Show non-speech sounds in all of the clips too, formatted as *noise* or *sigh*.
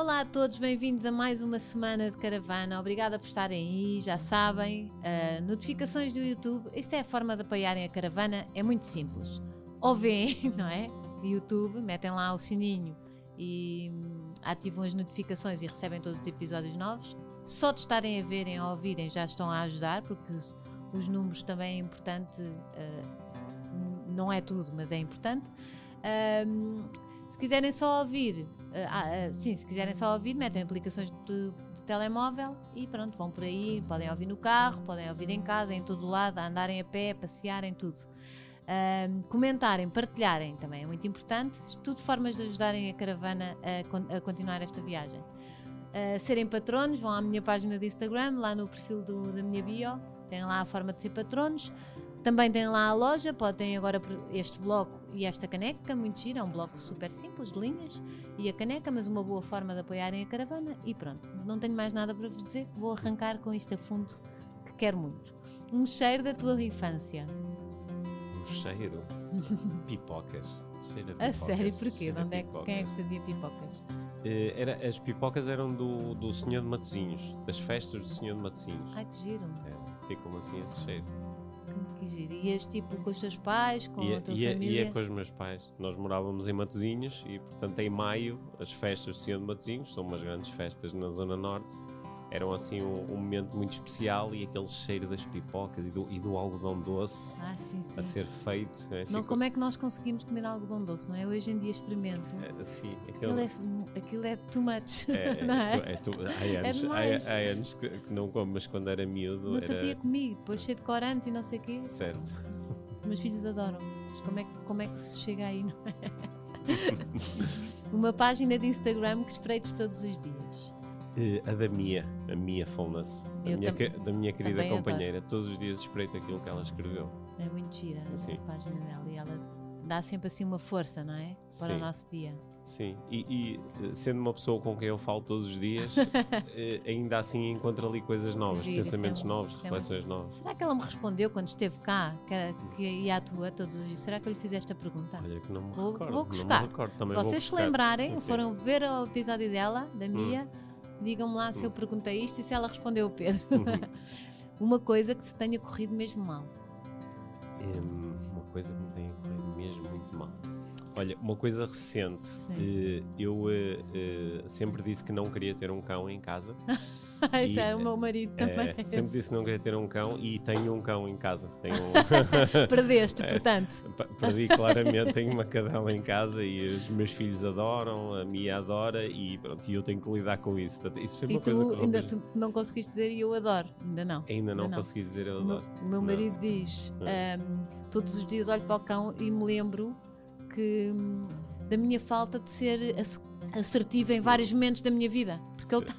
Olá a todos, bem-vindos a mais uma semana de caravana. Obrigada por estarem aí. Já sabem, uh, notificações do YouTube. Isto é a forma de apoiarem a caravana. É muito simples. Ou veem, *laughs* não é? YouTube, metem lá o sininho e hum, ativam as notificações e recebem todos os episódios novos. Só de estarem a verem ou a ouvirem já estão a ajudar, porque os números também é importante. Uh, não é tudo, mas é importante. Uh, se quiserem só ouvir, uh, uh, sim, se quiserem só ouvir, metem aplicações de, de, telemóvel e pronto, vão por aí, podem ouvir no carro, podem ouvir em casa, em todo lado, andarem a pé, passearem, tudo. Comentarem, partilharem também é muito importante. Tudo formas de ajudarem a caravana a, a continuar esta viagem. Uh, serem patronos, vão à minha página de Instagram, lá no perfil do, da minha bio, tem lá a forma de ser patronos. Também tem lá a loja, podem agora este bloco e esta caneca, muito gira, é um bloco super simples, de linhas, e a caneca, mas uma boa forma de apoiarem a caravana e pronto. Não tenho mais nada para vos dizer, vou arrancar com a fundo, que quero muito. Um cheiro da tua infância. Um cheiro? *laughs* pipocas. Cheiro a, a sério, porquê? De onde é, quem é que fazia pipocas? Uh, era, as pipocas eram do, do Senhor de Matozinhos, das festas do Senhor de Matozinhos. Ai, que giro. É, ficam assim esse cheiro. Que giro. Ias tipo com os teus pais, com ia, a tua ia, família? Ia com os meus pais. Nós morávamos em Matozinhos e, portanto, em maio, as festas do Senhor de Matozinhos, são umas grandes festas na Zona Norte, eram assim um, um, momento muito especial e aquele cheiro das pipocas e do, e do algodão doce ah, sim, sim. a ser feito. É? Não, como é que nós conseguimos comer algodão doce, não é? Hoje em dia experimento. É, sim, aquilo, aquilo, é, aquilo é too much. É, *laughs* não é? é, tu, há anos, há, há, anos que, que, não como, mas quando era miúdo. No outro era... dia comi, depois cheio de corantes e não sei o quê. Certo. Meus filhos adoram. Mas como é, como é que se chega aí, não é? *laughs* Uma página de Instagram que espreites todos os dias. Uh, a da Mia, a Mia Fullness, a minha, da minha querida companheira. Adoro. Todos os dias espreito aquilo que ela escreveu. É muito gira assim. a página dela e ela dá sempre assim uma força, não é? Para Sim. o nosso dia. Sim, e, e, eh, sendo uma pessoa com quem eu falo todos os dias, *laughs* eh, ainda assim encontro ali coisas novas, Gira, pensamentos sempre, novos, sempre. reflexões novas. Será que ela me respondeu quando esteve cá, que, que ia à tua todos os dias? Será que eu lhe fiz esta pergunta? Olha que não me vou, recordo. Vou buscar. Recordo, se vocês se lembrarem, assim. foram ver o episódio dela, da Mia, hum. Digam-me lá se eu perguntei isto e se ela respondeu o Pedro. Uhum. *laughs* uma coisa que se tenha corrido mesmo mal. Um, uma coisa que me tenha corrido mesmo muito mal. Olha, uma coisa recente, uh, eu uh, uh, sempre disse que não queria ter um cão em casa. *laughs* *laughs* E, é o meu marido também. sempre disse que não queria ter um cão e tenho um cão em casa. Tenho um... *laughs* Perdeste, *laughs* portanto. Perdi claramente, tenho uma cadela em casa e os meus filhos adoram, a minha adora e pronto, e eu tenho que lidar com isso. Isso foi uma e coisa tu, que ainda tu não conseguiste dizer eu adoro, ainda não. Ainda não, ainda não. consegui dizer eu adoro. O meu, marido não. diz: um, todos os dias olho para o cão e me lembro que da minha falta de ser assertiva em vários momentos da minha vida. Porque ele, tá,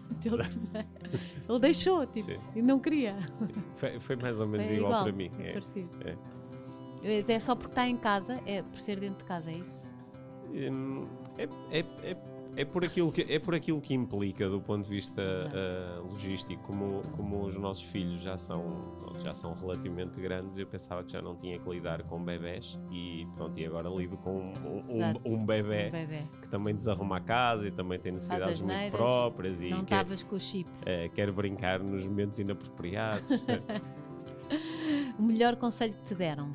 *laughs* ele, deixou, tipo, e não queria. Foi, foi, mais ou menos igual, igual, para mim. É. É. é só porque está em casa, é por ser dentro de casa, é isso? Hum, é, é, é é por aquilo que, é por aquilo que implica do ponto de vista uh, logístico, como, como os nossos filhos já são, já são relativamente grandes, eu pensava que já não tinha que lidar com bebés e pronto, e agora lido com um, um, um, bebê, um que também desarruma a casa e também tem necessidades muito próprias. E não estavas com o chip. Uh, quer brincar nos momentos inapropriados. *laughs* *laughs* o melhor conselho que te deram?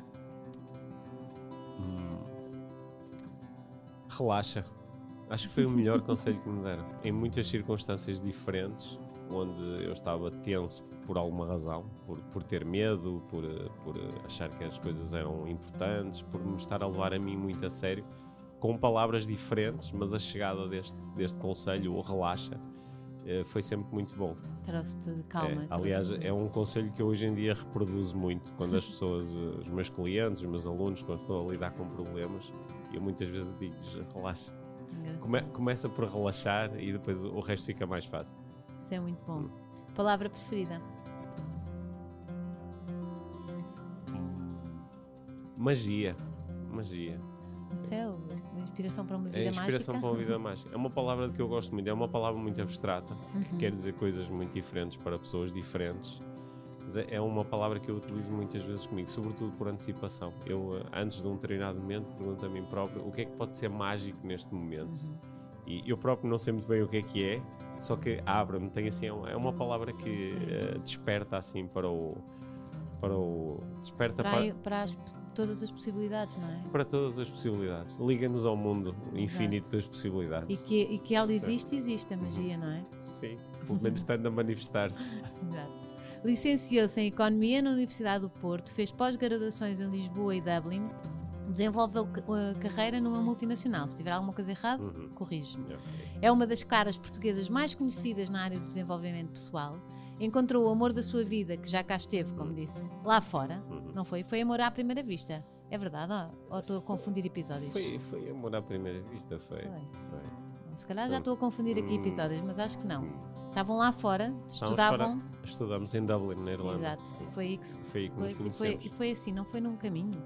Hum. Relaxa Acho que foi o melhor conselho que me deram. Em muitas circunstâncias diferentes, onde eu estava tenso por alguma razão, por, por ter medo, por, por achar que as coisas eram importantes, por me estar a levar a mim muito a sério, com palavras diferentes, mas a chegada deste, deste conselho, o relaxa, eh, foi sempre muito bom. Trouxe-te calma. É, aliás, é um conselho que eu hoje em dia reproduzo muito quando as pessoas, eh, os meus clientes, os meus alunos, quando estou a lidar com problemas, eu muitas vezes digo relaxa Come, começa por relaxar e depois o, resto fica mais fácil. Isso é muito bom. Hum. Palavra preferida? Magia. Magia. Isso é a inspiração para uma vida É a inspiração mágica. para uma vida *laughs* mágica. É uma palavra que eu gosto muito. É uma palavra muito abstrata, que Uhum. quer dizer coisas muito diferentes para pessoas diferentes. É- é uma palavra que eu utilizo muitas vezes comigo, sobretudo por antecipação. Eu, eh, antes de um determinado momento, pergunto a mim próprio o que é que pode ser mágico neste momento. Uhum. E eu próprio não sei muito bem o que é que é, só que abre-me. Tem assim, é uma- é uma palavra que eh, desperta assim para o. Para o. Desperta Para, para, para as- todas as possibilidades, não é? para todas as possibilidades. Liga-nos ao mundo infinito das possibilidades. E que, e que ela existe, existe a magia, não é? Sim, pelo menos *laughs* estando a manifestar-se. Exato. Licenciou-se em Economia na Universidade do Porto, fez pós-graduações em Lisboa e Dublin, desenvolveu a carreira numa multinacional. Se tiver alguma coisa errada, Uhum. corrige-me. Ok. É uma das caras portuguesas mais conhecidas na área do desenvolvimento pessoal. Encontrou o amor da sua vida, que já cá esteve, como disse, lá fora. Uhum. Não foi? Foi amor à primeira vista. É verdade? Ou, ou estou a confundir episódios? Foi, foi amor à primeira vista, foi. Foi. foi. Se calhar já estou a confundir aqui Hum. episódios, mas acho que não. Hum. Estavam lá fora, estudavam. fora- Estudamos em Dublin, na Irlanda. Exato. E foi aí que Foi aí que nos Pois, e, foi, conhecemos. foi assim, não foi num caminho.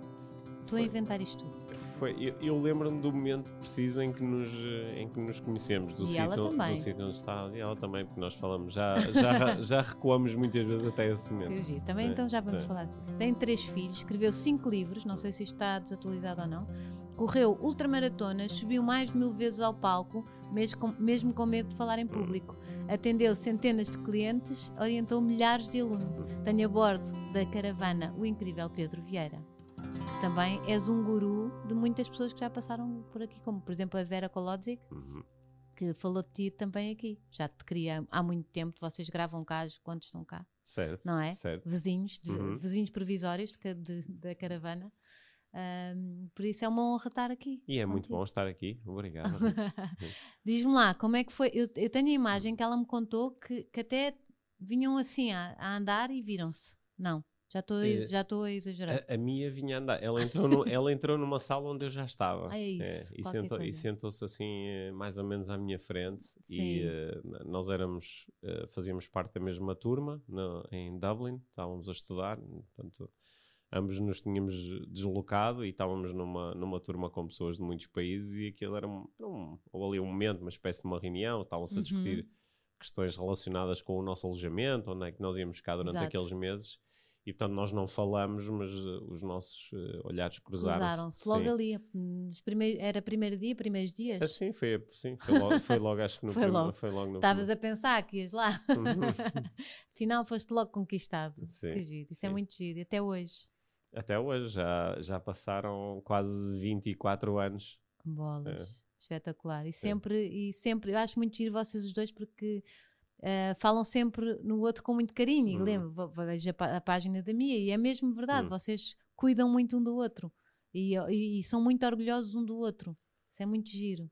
Estou a Foi. inventar isto tudo. Foi, eu, eu lembro-me do momento preciso em que nos, em que nos conhecemos, do E sítio, do onde está, e ela também, porque nós falamos, já, já, *laughs* já recuamos muitas vezes até esse momento. Também É, então já vamos é. falar disso. Tem três filhos, escreveu cinco livros, não sei se isto está desatualizado ou não. Correu ultramaratonas, subiu mais de mil vezes ao palco, mesmo com, mesmo com medo de falar em público. Atendeu centenas de clientes, orientou milhares de alunos. Tem a bordo da caravana o incrível Pedro Vieira. que Também és um guru de muitas pessoas que já passaram por aqui, como por exemplo a Vera Kolodzik, Uhum. que falou de ti também aqui. Já te queria há muito tempo, vocês gravam cá quando estão cá, Certo. não é? Certo. Vizinhos, de- Uhum. vizinhos provisórios de de- da caravana. Ahm, por isso é uma honra estar aqui. E é muito contigo. bom estar aqui. Obrigado. *laughs* Diz-me lá, como é que foi? Eu, eu tenho a imagem que ela me contou que, que até vinham assim a, a andar e viram-se. Não, já estou a É, já a exagerar. A, a Mia vinha andar. Ela entrou, no- ela entrou numa sala onde eu já estava. Ah, é isso, e, qualquer sentou, e coisa. sentou-se assim, eh, mais ou menos à minha frente. Sim. E n- nós éramos, eh, fazíamos parte da mesma turma no- em Dublin. Estávamos a estudar. Portanto, ambos nos tínhamos deslocado e estávamos numa, numa turma com pessoas de muitos países. E aquilo era um, era um, ou ali um momento, uma espécie de uma reunião. Estavam-se a Uhum. discutir questões relacionadas com o nosso alojamento, onde é que nós íamos ficar durante Exato. aqueles meses. E portanto nós não falamos, mas eh, os nossos eh, olhares cruzaram-se. Cruzaram-se logo Sim. ali. primeiros- era primeiro dia, primeiros dias. Ah, sim, foi, sim, foi logo, foi logo acho que no *laughs* Foi prime- logo. foi logo no Estavas a pensar que ias lá. Uhum. *laughs* Afinal, foste logo conquistado. Sim, giro. Isso é sim. muito giro. E Até hoje. Até hoje, já, já passaram quase 24 anos. Bolas. Espetacular. E sempre, e sempre, eu acho muito giro vocês os dois porque eh, falam sempre no outro com muito carinho. E Uhum. lembro, vejo a, a página da Mia e é mesmo verdade, Uhum. vocês cuidam muito um do outro e, e- e são muito orgulhosos um do outro. Isso é muito giro.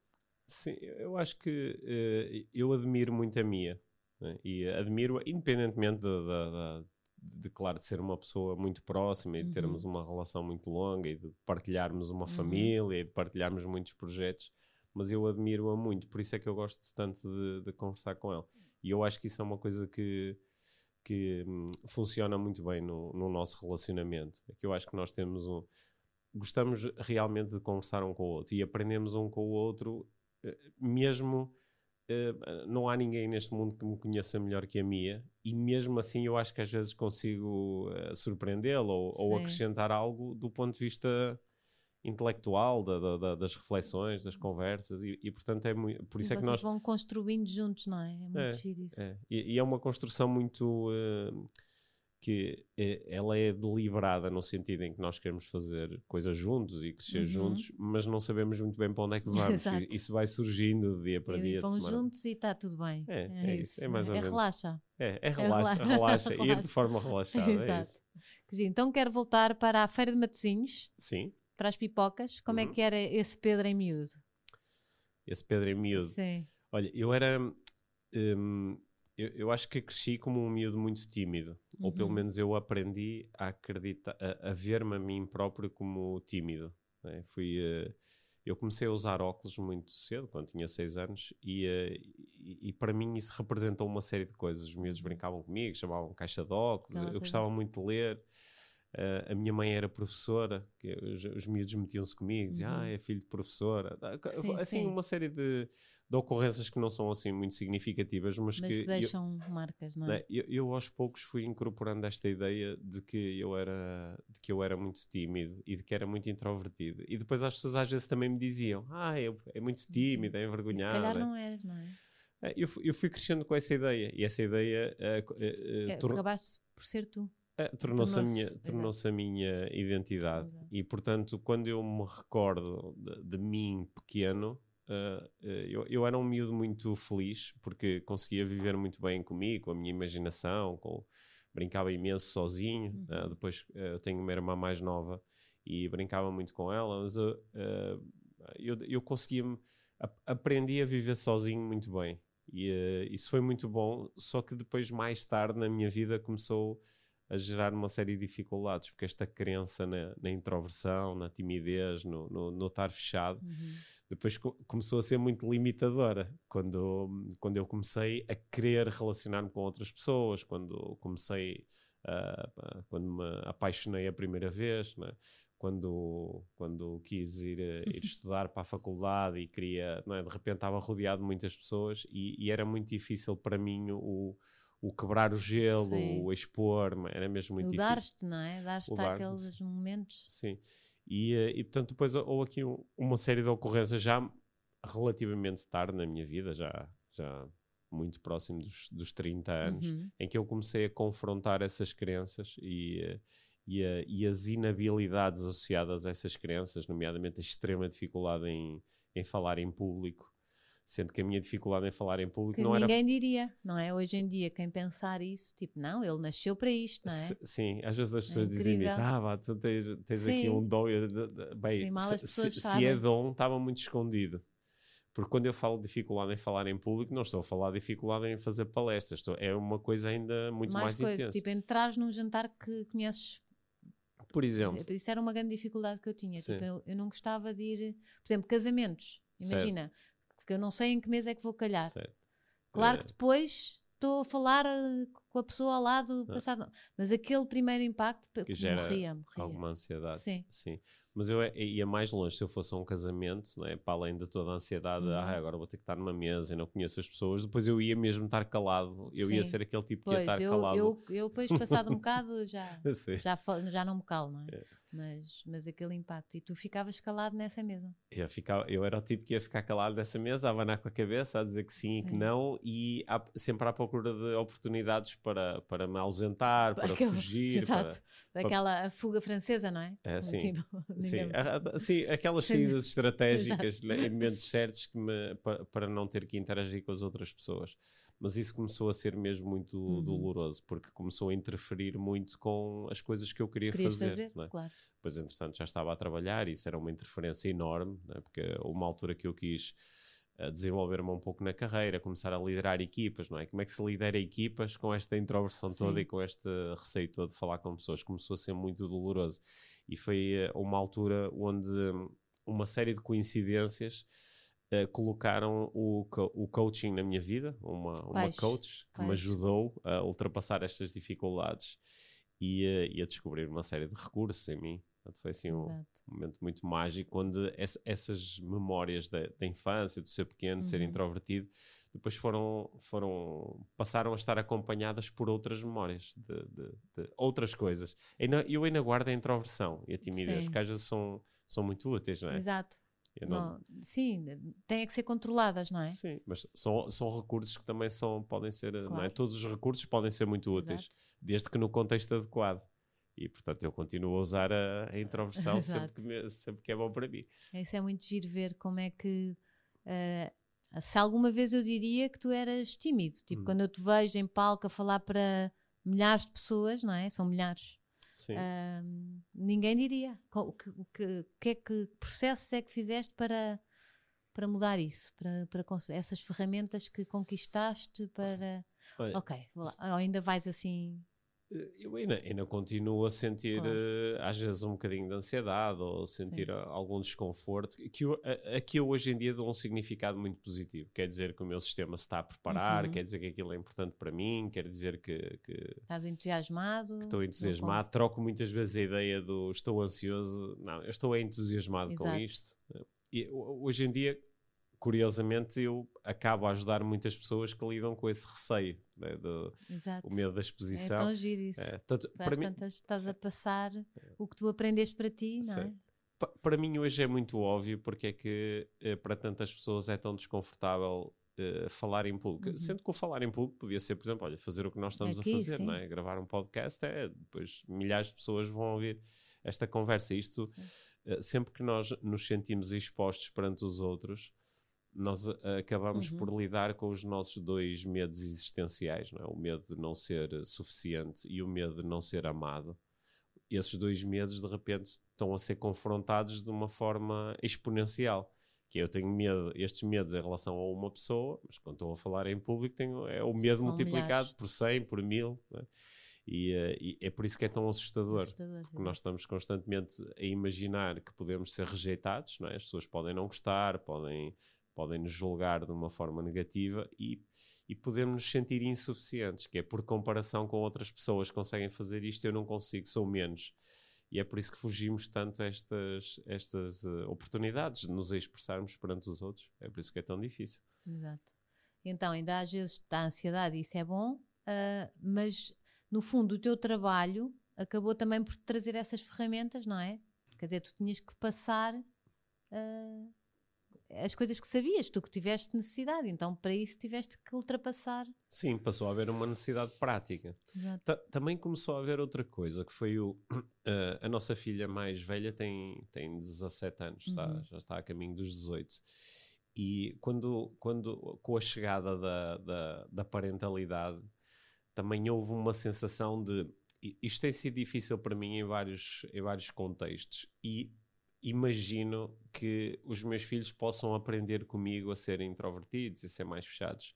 Sim, eu acho que eh, eu admiro muito a Mia. né? E admiro, independentemente de, de, de- de, claro, de ser uma pessoa muito próxima e de Uhum. termos uma relação muito longa e de partilharmos uma Uhum. família e de partilharmos muitos projetos, mas eu admiro-a muito, por isso é que eu gosto tanto de, de conversar com ela. E eu acho que isso é uma coisa que, que hum, funciona muito bem no, no nosso relacionamento. É que eu acho que nós temos um. Gostamos realmente de conversar um com o outro e aprendemos um com o outro, eh, mesmo. Eh, não há ninguém neste mundo que me conheça melhor que a Mia, e mesmo assim eu acho que às vezes consigo eh, surpreendê-la ou, ou acrescentar algo do ponto de vista intelectual, da- da- da- das reflexões, das conversas, e, e, portanto é muito. Por isso e é que nós. vão construindo juntos, não é? É muito É, isso. É, e, e é uma construção muito. eh, que eh, ela é deliberada no sentido em que nós queremos fazer coisas juntos e crescer Uhum. juntos, mas não sabemos muito bem para onde é que *laughs* vamos. Exato. Isso vai surgindo de dia para E dia. vão juntos e está tudo bem. É, é isso, é mais ou é menos. relaxa. É, é rela- relaxa, relaxa, *laughs* *laughs* ir relaxa. de forma relaxada. é Exato. isso. Giro. Então quero voltar para a Feira de Matosinhos, Sim, para as pipocas. Como é Uhum. que era esse Pedro em miúdo? esse Pedro é miúdo. Sim. Olha, eu era. hum, eu, eu acho que cresci como um miúdo muito tímido. Ou pelo Uhum. menos eu aprendi a acreditar, a, a ver-me a mim próprio como tímido. né? Fui. eh, eu comecei a usar óculos muito cedo, quando tinha 6 anos, e, eh, e, e para mim isso representou uma série de coisas. Os miúdos brincavam comigo, chamavam caixa de óculos, Aquela eu gostava muito de ler. Uh, a minha mãe era professora, que os, os miúdos metiam-se comigo, diziam, uhum. ah, é filho de professora. Sim, assim, sim. uma série de, de, ocorrências que não são assim muito significativas, mas, mas que, que deixam eu, marcas, não é? Eu, eu, aos poucos fui incorporando esta ideia de que eu era de que eu era muito tímido e de que era muito introvertido. E depois as pessoas às vezes também me diziam, ah, é, é muito tímido, é envergonhado. Se calhar não eras, não é? é eu, eu fui crescendo com essa ideia e essa ideia uh, uh, é, acabaste por ser tu é, tornou-se a minha, tornou a minha identidade. Exato. E, portanto, quando eu me recordo de, de mim pequeno, uh, eu, eu, era um miúdo muito feliz, porque conseguia viver muito bem comigo, com a minha imaginação, com, brincava imenso sozinho. Uhum. Uh, depois eu tenho uma irmã mais nova e brincava muito com ela, mas eu, eu conseguia, aprendi a viver sozinho muito bem. E isso foi muito bom, só que depois, mais tarde na minha vida, começou a gerar uma série de dificuldades, porque esta crença na, na introversão, na timidez, no, no, no estar fechado, uhum. depois co começou a ser muito limitadora. Quando, quando eu comecei a querer relacionar-me com outras pessoas, quando comecei, uh, quando me apaixonei a primeira vez, né? quando, quando quis ir, ir *laughs* estudar para a faculdade e queria, é? de repente estava rodeado de muitas pessoas e, e era muito difícil para mim o o quebrar o gelo, Sim. o expor, era mesmo muito o difícil. Dar-te, não é? Dar-te aqueles momentos. Sim. E, eh, e portanto, depois houve aqui um, uma série de ocorrências já relativamente tarde na minha vida, já, já muito próximo dos, dos 30 anos, uhum. em que eu comecei a confrontar essas crenças e, eh, e, a, e, as inabilidades associadas a essas crenças, nomeadamente a extrema dificuldade em, em falar em público, Sendo que a minha dificuldade em falar em público que não ninguém era. Ninguém diria, não é? Hoje em dia, quem pensar isso, tipo, não, ele nasceu para isto, não é? sim, às vezes as é pessoas é dizem isso, ah, vá, tu tens, tens aqui um dom. Bem, sim, mal as pessoas se, sabem. se é dom, estava muito escondido. Porque quando eu falo dificuldade em falar em público, não estou a falar dificuldade em fazer palestras, estou, é uma coisa ainda muito mais, mais coisa, intensa. Tipo, entrar num jantar que conheces por exemplo. Isso era uma grande dificuldade que eu tinha. Tipo, eu, eu, não gostava de ir. Por exemplo, casamentos. Imagina, certo porque eu não sei em que mês é que vou calhar. Certo. Claro é. que depois estou a falar eh, com a pessoa ao lado, ah. passado, mas aquele primeiro impacto que gera morria, morria. alguma ansiedade. Sim. Sim. Mas eu ia mais longe se eu fosse a um casamento, não é? para além de toda a ansiedade, uhum. ah, agora vou ter que estar numa mesa e não conheço as pessoas, depois eu ia mesmo estar calado, eu Sim. ia ser aquele tipo que ia estar eu, calado. Eu, eu depois, passado um bocado, já, *laughs* já, já não me calo, não é? é mas, mas aquele impacto. E tu ficavas calado nessa mesa. Eu, ficava, eu era o tipo que ia ficar calado nessa mesa, a abanar com a cabeça, a dizer que sim, sim. e que não, e há, sempre à procura de oportunidades para, para me ausentar, para Aquele, fugir. *laughs* Exato, para, daquela para... fuga francesa, não é? é sim, tipo, sim. *laughs* A, sim, aquelas saídas estratégicas em momentos certos que me, para, para não ter que interagir com as outras pessoas mas isso começou a ser mesmo muito uhum. doloroso, porque começou a interferir muito com as coisas que eu queria Querias fazer. fazer é? claro. Depois, entretanto, já estava a trabalhar e isso era uma interferência enorme, é? porque uma altura que eu quis uh, desenvolver-me um pouco na carreira, começar a liderar equipas, não é? Como é que se lidera equipas com esta introversão Sim. toda e com este receio todo de falar com pessoas? Começou a ser muito doloroso. E foi uh, uma altura onde uma série de coincidências uh, colocaram o, co o coaching na minha vida, uma, uma coach que me ajudou a ultrapassar estas dificuldades e, uh, e, a descobrir uma série de recursos em mim. Portanto, foi assim um momento muito mágico onde essa, essas memórias da, da, infância, de ser pequeno, de ser uhum. introvertido, depois foram, foram passaram a estar acompanhadas por outras memórias de, de, de outras coisas. Eu ainda guardo a introversão e a timidez, Sim. que às vezes são, são muito úteis, não é? Exato. Não... Não, sim, têm que ser controladas, não é? Sim, mas são, são recursos que também são, podem ser, claro. não é? Todos os recursos podem ser muito úteis, Exato. desde que no contexto adequado. E portanto eu continuo a usar a, a introversão *laughs* sempre que, me, sempre que é bom para mim. Isso é muito giro ver como é que. Uh, se alguma vez eu diria que tu eras tímido, tipo, hum. quando eu te vejo em palco a falar para milhares de pessoas, não é? São milhares Uh, ninguém diria. O que, o, que, que, é que processos é que fizeste para, para mudar isso? Para, para essas ferramentas que conquistaste para. Olha, ok, lá, ainda vais assim eu ainda, ainda continuo a sentir, Claro. eh, às vezes, um bocadinho de ansiedade ou sentir Sim. algum desconforto, que eu, a, a que eu hoje em dia dou um significado muito positivo. Quer dizer que o meu sistema se está a preparar, Uhum. quer dizer que aquilo é importante para mim, quer dizer que, que Estás entusiasmado? estou entusiasmado. Troco muitas vezes a ideia do estou ansioso. Não, eu estou entusiasmado com Exato. isto. E ho- hoje em dia, curiosamente, eu acabo a ajudar muitas pessoas que lidam com esse receio, né, do, o medo da É exposição. tão giro isso. É, portanto, para mim, tantas estás a passar o que tu aprendeste para ti, não é? Para mim hoje é muito óbvio porque é que eh, para tantas pessoas é tão desconfortável eh, falar em público. Uhum. Sendo que o falar em público podia ser, por exemplo, olha, fazer o que nós estamos Aqui, a fazer, sim. não é? Gravar um podcast é, depois milhares de pessoas vão ouvir esta conversa. Isto, eh, sempre que nós nos sentimos expostos perante os outros, nós eh, acabamos Uhum. por lidar com os nossos dois medos existenciais, não é? O medo de não ser suficiente e o medo de não ser amado esses dois medos de repente estão a ser confrontados de uma forma exponencial. Que eu tenho medo, estes medos em relação a uma pessoa, mas quando estou a falar em público tenho, é o medo São multiplicado milhares. por 100, por 1000. né? E, eh, e é por isso que é tão assustador. Assustador, Porque nós estamos constantemente a imaginar que podemos ser rejeitados, não é? as pessoas podem não gostar, podem, podem nos julgar de uma forma negativa e, e podemos nos sentir insuficientes, que é por comparação com outras pessoas que conseguem fazer isto, eu não consigo, sou menos. E é por isso que fugimos tanto a estas, estas eh, oportunidades de nos expressarmos perante os outros. É por isso que é tão difícil. Exato. Então, ainda às vezes dá ansiedade, isso é bom, ah, mas no fundo o teu trabalho acabou também por trazer essas ferramentas, não é? Quer dizer, tu tinhas que passar ah, as coisas que sabias, tu que tiveste necessidade, então para isso tiveste que ultrapassar. Sim, passou a haver uma necessidade prática. Também começou a haver outra coisa, que foi o, *coughs* eh, a nossa filha mais velha tem, tem 17 anos, está- Uhum. já está a caminho dos 18. E quando, quando com a chegada da, da, da parentalidade, também houve uma sensação de isto tem sido difícil para mim em vários, em vários contextos e imagino que os meus filhos possam aprender comigo a serem introvertidos e a ser mais fechados.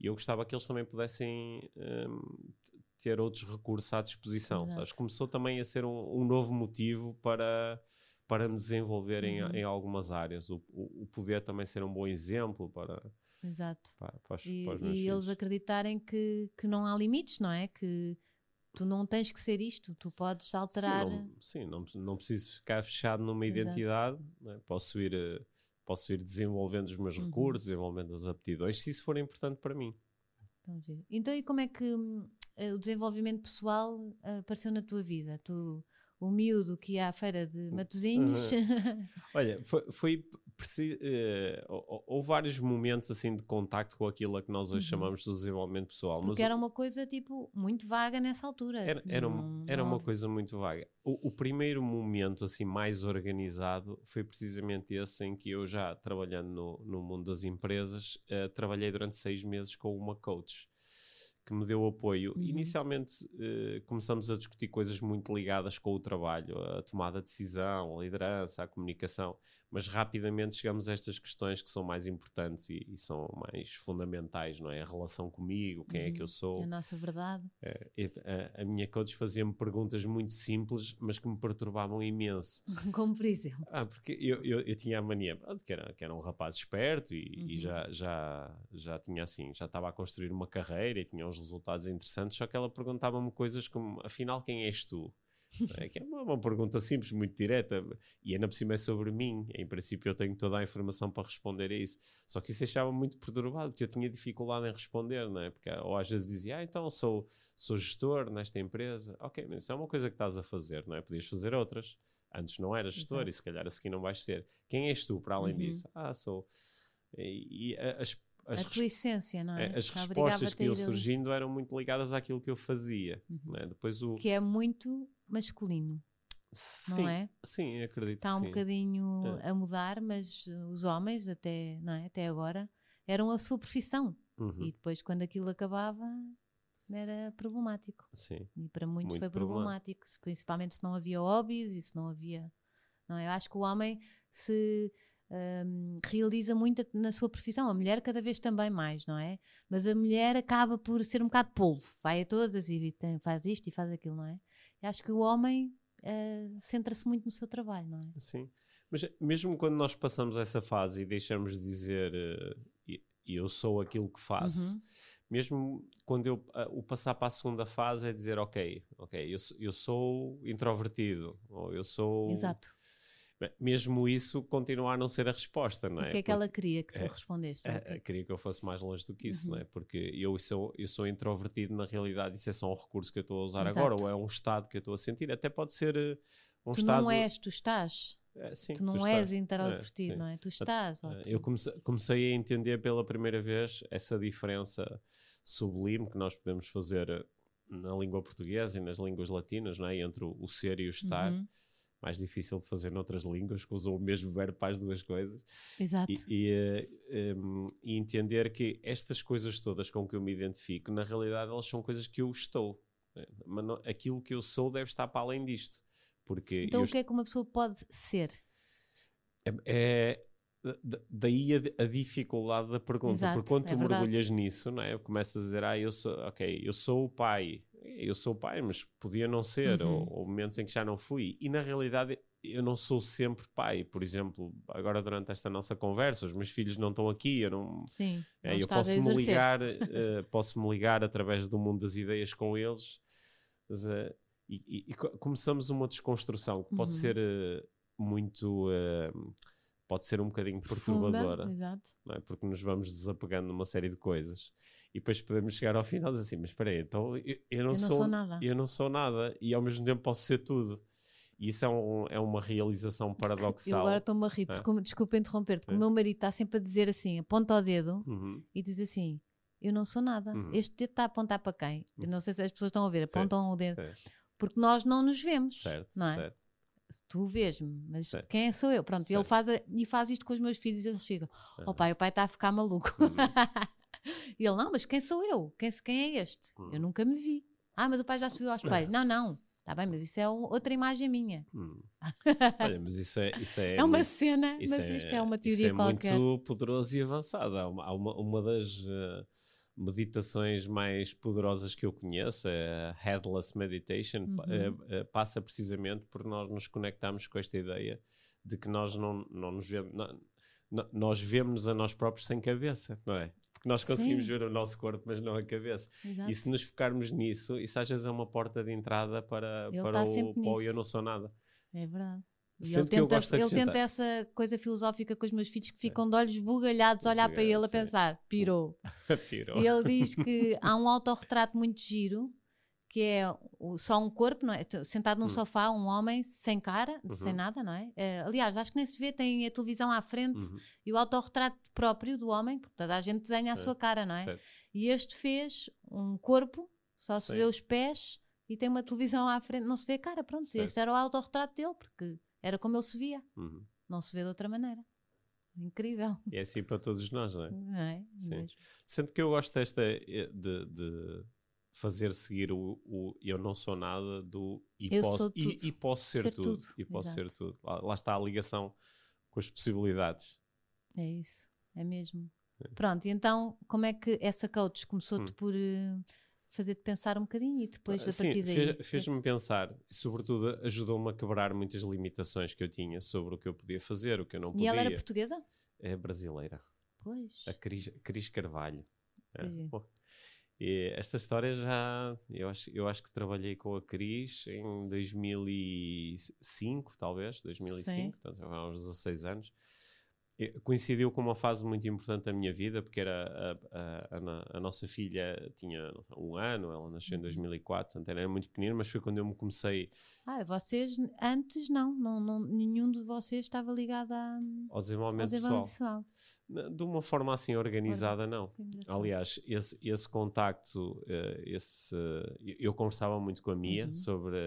E eu gostava que eles também pudessem hum, ter outros recursos à disposição. Exato. sabes? Começou também a ser um, um novo motivo para, para me desenvolver em, Uhum. em algumas áreas. O, o, o poder também ser um bom exemplo para, Exato. para, para, os, E, para e filhos. eles acreditarem que, que não há limites, não é? Que tu não tens que ser isto, tu podes alterar. Sim, não, sim, não, não preciso ficar fechado numa Exato. identidade. né? Posso, ir, eh, posso ir desenvolvendo os meus Uhum. recursos, desenvolvendo as aptidões, se isso for importante para mim. Então. Então, e como é que eh, o desenvolvimento pessoal eh, apareceu na tua vida? Tu, o miúdo que ia à feira de Matosinhos, *laughs* Olha, foi, foi preci- hou- houve vários momentos assim de contacto com aquilo a que nós hoje Uhum. chamamos de desenvolvimento pessoal. porque era uma coisa tipo muito vaga nessa altura. Era, era, um- era uma coisa muito vaga. O, o primeiro momento assim mais organizado foi precisamente esse em que eu já trabalhando no, no mundo das empresas eh, trabalhei durante seis meses com uma coach que me deu apoio. Uhum. Inicialmente eh, começamos a discutir coisas muito ligadas com o trabalho, a tomada de decisão, a liderança, a comunicação, mas rapidamente chegamos a estas questões que são mais importantes e, e são mais fundamentais, não é? A relação comigo, quem é que eu Uhum. sou. A nossa verdade. Eh, e a, a minha coach fazia-me perguntas muito simples, mas que me perturbavam imenso. *laughs* Como por exemplo. Ah, porque eu, eu, eu tinha a mania, pronto, que era, que era um rapaz esperto e, e Uhum. já, já, já tinha assim, já estava a construir uma carreira e tinha uns resultados interessantes, só que ela perguntava-me coisas como, afinal, quem és tu? *laughs* É, que é uma, uma pergunta simples, muito direta, e ainda por cima é sobre mim. Em princípio, eu tenho toda a informação para responder a isso. Só que isso deixava muito perturbado, porque eu tinha dificuldade em responder, não é? Porque, ou às vezes dizia, ah, então sou, sou gestor nesta empresa. Ok, mas isso é uma coisa que estás a fazer, não é? Podias fazer outras. Antes não eras gestor Exato. e se calhar a seguir não vais ser. Quem és tu para além Uhum. disso? Ah, sou. E, e a- as, as, a tua essência, não é? res- as respostas que iam surgindo eram muito ligadas àquilo que eu fazia. Uhum. é? Depois o. Que é muito masculino, sim, não é? sim, acredito Está um sim. bocadinho É. a mudar, mas uh, os homens, até, não é? até agora, eram a sua profissão. Uhum, E depois, quando aquilo acabava, era problemático. Sim. E para muitos Muito foi problemático, principalmente se não havia hobbies e se não havia. Não, é? eu acho que o homem, se hum, realiza muito na sua profissão. A mulher cada vez também mais, não é? Mas a mulher acaba por ser um bocado polvo, vai a todas e tem, faz isto e faz aquilo, não é? Acho que o homem uh, centra-se muito no seu trabalho, não é? Sim. Mas mesmo quando nós passamos essa fase e deixamos de dizer uh, eu sou aquilo que faço, uhum. mesmo quando eu uh, o passar para a segunda fase é dizer ok, ok, eu, eu sou introvertido ou eu sou Exato mesmo isso continua a não ser a resposta, não é? O que é que ela queria que tu é, respondeste? É, é, queria que eu fosse mais longe do que isso, uhum. não é? Porque eu sou, eu sou introvertido na realidade, isso é só um recurso que eu estou a usar Exato. agora, ou é um estado que eu estou a sentir, até pode ser uh, um tu estado... Tu não és, tu estás. É, sim, tu não tu és introvertido, não é? Tu estás. eu comecei, comecei, a entender pela primeira vez essa diferença sublime que nós podemos fazer eh, na língua portuguesa e nas línguas latinas, não é? Entre o ser e o estar. Uhum mais difícil de fazer noutras línguas, que usam o mesmo verbo para as duas coisas. Exato. E, e, um, e, entender que estas coisas todas com que eu me identifico, na realidade, elas são coisas que eu estou. Né? Mas não, aquilo que eu sou deve estar para além disto. Porque então, o que é que uma pessoa pode ser? É, é daí a, dificuldade da pergunta, Exato, porque quando é tu verdade. mergulhas nisso, não é? começas a dizer, ah, eu sou, ok, eu sou o pai, eu sou pai, mas podia não ser, uhum. ou, ou, momentos em que já não fui. E na realidade eu não sou sempre pai. Por exemplo, agora durante esta nossa conversa, os meus filhos não estão aqui, eu não. Sim, é, eu posso me ligar, *laughs* uh, posso me ligar através do mundo das ideias com eles. Mas, uh, e, e, e, começamos uma desconstrução que pode uhum. ser uh, muito pode ser um bocadinho perturbadora, exato. É? porque nos vamos desapegando numa série de coisas e depois podemos chegar ao final e dizer assim, mas espera aí, então eu, eu, não, eu sou, não sou nada. Eu não sou nada e ao mesmo tempo posso ser tudo. E isso é, um, é uma realização paradoxal. Eu agora estou-me a rir, é. porque, é. desculpa interromper-te, é. o meu marido está sempre a dizer assim, aponta o dedo uhum. e diz assim, eu não sou nada. Uhum. Este dedo está a apontar para quem? Eu não sei se as pessoas estão a ver, apontam o dedo. Porque nós não nos vemos, certo, não é? Certo tu vês-me, mas Sim. quem sou eu? Pronto, Sim. ele faz a, e faz isto com os meus filhos e eles ficam, uhum. oh pai, o pai está a ficar maluco. Uhum. *laughs* e ele, não, mas quem sou eu? Quem, quem é este? Uhum. Eu nunca me vi. Ah, mas o pai já se viu ao espelho. não, não, está bem, mas isso é outra imagem minha. Hum. *laughs* Olha, mas isso é. Isso é, é uma muito, cena, mas é, isto é uma teoria isso é qualquer. muito poderoso e avançado. Há uma, uma, uma das. Uh, meditações mais poderosas que eu conheço, a Headless Meditation, uhum. uh, uh, passa precisamente por nós nos conectarmos com esta ideia de que nós não, não nos vemos, não, nós vemos a nós próprios sem cabeça, não é? Porque nós conseguimos Sim. ver o nosso corpo, mas não a cabeça. Exato. E se nos focarmos nisso, isso às vezes é uma porta de entrada para, para, tá o, para o eu não sou nada. É verdade. E ele tenta, ele tenta essa coisa filosófica com os meus filhos que ficam de olhos bugalhados a olhar para ele a pensar, pirou. *laughs* pirou. E ele diz que há um autorretrato muito giro que é só um corpo, não é? Sentado num hum. sofá, um homem sem cara, uhum. sem nada, não é? é? Aliás, acho que nem se vê, tem a televisão à frente uhum. e o autorretrato próprio do homem, porque toda a gente desenha certo. a sua cara, não é? Certo. E este fez um corpo, só se Sim. vê os pés e tem uma televisão à frente, não se vê a cara, pronto. Certo. Este era o autorretrato dele, porque era como ele se via. Uhum. Não se vê de outra maneira. Incrível. É assim para todos nós, não é? Não é? Sim. Sendo que eu gosto desta eh, de, de fazer seguir o, o, eu não sou nada do e, posso, e, e posso ser, ser tudo, tudo, E posso Exato. ser tudo. Lá, lá, está a ligação com as possibilidades. É isso, é mesmo. É. Pronto, e então como é que essa coach começou-te hum. por. Uh, fazer-te pensar um bocadinho e depois, a Sim, partir daí... fez-me pensar e, sobretudo, ajudou-me a quebrar muitas limitações que eu tinha sobre o que eu podia fazer, o que eu não podia. E ela era portuguesa? É brasileira. Pois. A Cris, Cris Carvalho. É. E esta história já... Eu acho, eu acho que trabalhei com a Cris em 2005, talvez, 2005, Sim. portanto, há uns 16 anos coincidiu com uma fase muito importante da minha vida, porque era a, a, a, nossa filha tinha um ano, ela nasceu em 2004, uhum. portanto era muito pequenina, mas foi quando eu me comecei... Ah, vocês, antes não, não, não nenhum de vocês estava ligado a, ao desenvolvimento, ao desenvolvimento pessoal. pessoal. De uma forma assim organizada, não. Aliás, esse, esse contacto, uh, esse, eu conversava muito com a Mia uhum. sobre